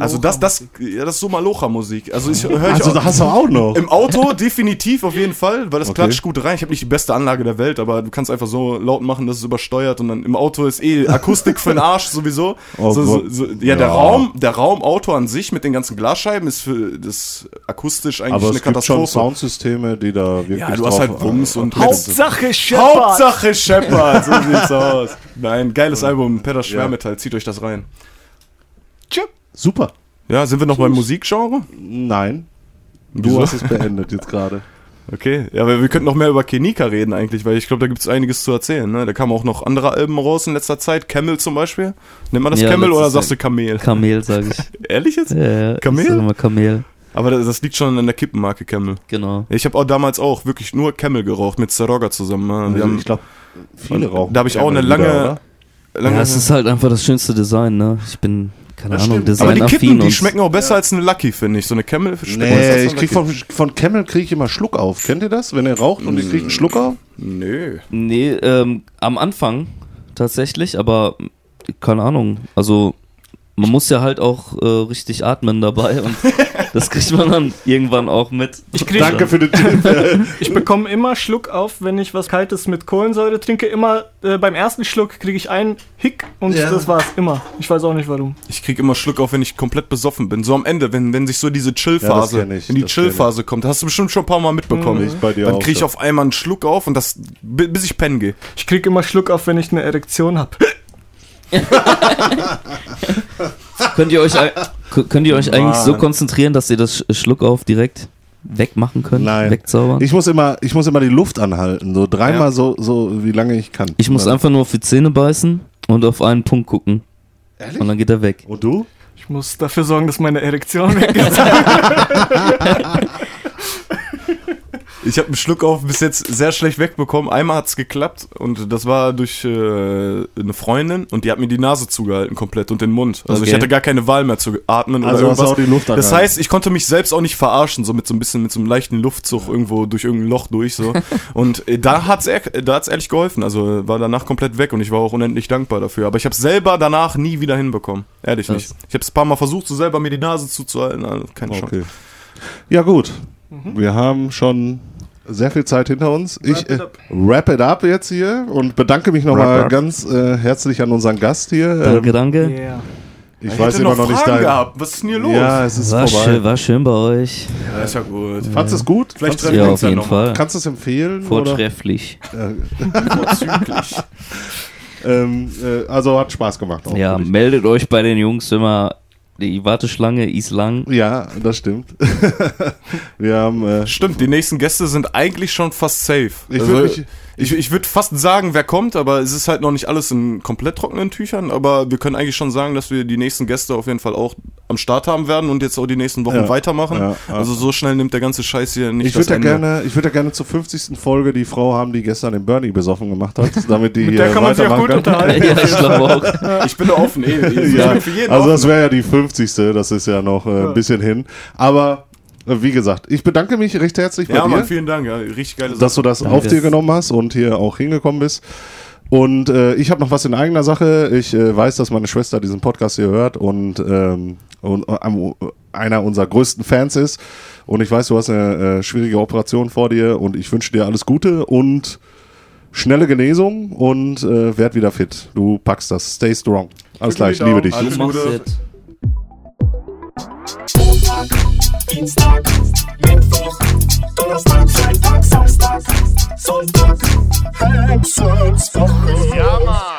Also das, das, ja, das ist so Malocha-Musik. Also ich höre ich Also, auch, da hast du auch noch. Im Auto definitiv auf jeden Fall, weil das Okay. klatscht gut rein. Ich habe nicht die beste Anlage der Welt, aber du kannst einfach so laut machen, dass es übersteuert und dann im Auto ist eh Akustik für den Arsch sowieso. Oh so, so, so, ja, der Ja. Raum, der Raumauto an sich mit den ganzen Glasscheiben ist für das akustisch eigentlich Aber eine es gibt schon Katastrophe. Soundsysteme, die da wirklich Ja, du hast halt Wumms und Hauptsache Shepard. Hauptsache Shepard, so sieht's aus. Nein, geiles Album, Peter Schwermetall, zieht euch das rein. Super. Ja, sind wir noch beim Musikgenre? Nein. Du Wieso? hast es beendet jetzt gerade. Okay, ja, aber wir könnten noch mehr über Kenika reden eigentlich, weil ich glaube, da gibt es einiges zu erzählen. Ne? Da kamen auch noch andere Alben raus in letzter Zeit. Camel zum Beispiel. Nennt man das Ja, Camel oder sagst du Kamel? Kamel, sage ich. Ehrlich jetzt? Ja, ja, Kamel? Ich sag immer Kamel. Aber das, das liegt schon an der Kippenmarke Camel. Genau. Ich habe auch damals auch wirklich nur Camel geraucht mit Zeroga zusammen. Ne? Also ich glaube, viele rauchen. da hab ich auch eine lange- wieder? Lange Ja, es ist halt einfach das schönste Design, ne? Ich bin, keine Das Ahnung, stimmt. aber die Kippen, die schmecken auch besser als eine Lucky, finde ich. So eine Camel schmeckt besser Nee, als ich krieg von, von Camel kriege ich immer Schluck auf. Kennt ihr das? Wenn ihr raucht und ich kriege einen Schluck auf? Nö. Nee, ähm, am Anfang tatsächlich, aber keine Ahnung. Also man muss ja halt auch äh, richtig atmen dabei und das kriegt man dann irgendwann auch mit. Ich krieg- Danke für den Tipp. Ich bekomme immer Schluck auf, wenn ich was Kaltes mit Kohlensäure trinke. Immer äh, beim ersten Schluck kriege ich einen Hick und Ja. das war's immer. Ich weiß auch nicht warum. Ich krieg immer Schluck auf, wenn ich komplett besoffen bin. So am Ende, wenn, wenn sich so diese Ja, Chill-Phase, ich, wenn die Chill-Phase kommt, hast du bestimmt schon ein paar Mal mitbekommen. Ich bei dir Dann auch krieg ich auf einmal einen Schluck auf und das, bi- bis ich pennen gehe. Ich kriege immer Schluck auf, wenn ich eine Erektion habe. Könnt ihr euch, könnt ihr euch eigentlich so konzentrieren, dass ihr das Sch- Schluck auf direkt wegmachen können? Nein. Wegzaubern? Ich muss immer, ich muss immer die Luft anhalten, so dreimal Ja. so, so wie lange ich kann. Ich muss einfach nur auf die Zähne beißen und auf einen Punkt gucken. Ehrlich? Und dann geht er weg. Und du? Ich muss dafür sorgen, dass meine Erektion weg ist. Ich habe einen Schluck auf bis jetzt sehr schlecht wegbekommen. Einmal hat's geklappt und das war durch äh, eine Freundin und die hat mir die Nase zugehalten komplett und den Mund. Also ich Okay. hatte gar keine Wahl mehr zu atmen Also oder irgendwas. auch die Luft das heißt, ich konnte mich selbst auch nicht verarschen, so mit so ein bisschen mit so einem leichten Luftzug irgendwo durch irgendein Loch durch so. Und äh, da hat's ehr- da hat's ehrlich geholfen. Also war danach komplett weg und ich war auch unendlich dankbar dafür. Aber ich habe selber danach nie wieder hinbekommen. Ehrlich Krass. nicht. Ich habe es ein paar Mal versucht, so selber mir die Nase zuzuhalten, also keine Chance. Okay. Ja, gut. Wir haben schon sehr viel Zeit hinter uns. Ich äh, wrap it up jetzt hier und bedanke mich nochmal ganz äh, herzlich an unseren Gast hier. Danke, Ähm, danke. Yeah. ich Ich weiß immer noch nicht Fragen dein. gehabt. Was ist denn hier los? Ja, es ist War vorbei. schön, war schön bei euch. Ja, ist ja gut. Fandest du es gut? Vielleicht treffen wir Ja, uns auf jeden noch mal. Fall. Kannst du es empfehlen? Vortrefflich. Vorzüglich. Ähm, äh, also hat Spaß gemacht. Auch Ja, meldet euch bei den Jungs immer. Die Warteschlange ist lang. ja, das stimmt. Wir haben. Äh, Stimmt, die nächsten Gäste sind eigentlich schon fast safe. Ich also, würd mich- ich, ich würde fast sagen, wer kommt, aber es ist halt noch nicht alles in komplett trockenen Tüchern. Aber wir können eigentlich schon sagen, dass wir die nächsten Gäste auf jeden Fall auch am Start haben werden und jetzt auch die nächsten Wochen Ja, weitermachen. ja, ja. Also so schnell nimmt der ganze Scheiß hier nicht ich würde ja das Ende. gerne, ich würde ja gerne zur 50. Folge die Frau haben, die gestern den Bernie besoffen gemacht hat, damit die Mit der kann man sich auch weitermachen gut kann. unterhalten. ja, ich. Ich bin da offen, eh. Ich Ja, bin für jeden also das wäre ja die 50. Das ist ja noch äh, ein bisschen hin. Aber wie gesagt, ich bedanke mich recht herzlich bei Ja, dir, Mann, vielen Dank. Ja, richtig geile dass du das Danke. auf dir genommen hast und hier auch hingekommen bist. Und äh, ich habe noch was in eigener Sache. Ich äh, weiß, dass meine Schwester diesen Podcast hier hört und, ähm, und äh, einer unserer größten Fans ist. Und ich weiß, du hast eine äh, schwierige Operation vor dir und ich wünsche dir alles Gute und schnelle Genesung und äh, werd wieder fit. Du packst das. Stay strong. Alles klar, ich liebe dich. Alles Gute. Dienstag, Mittwoch, Donnerstag, Freitag, Samstag, Sonntag, Hexenswoche. Ja, Mann.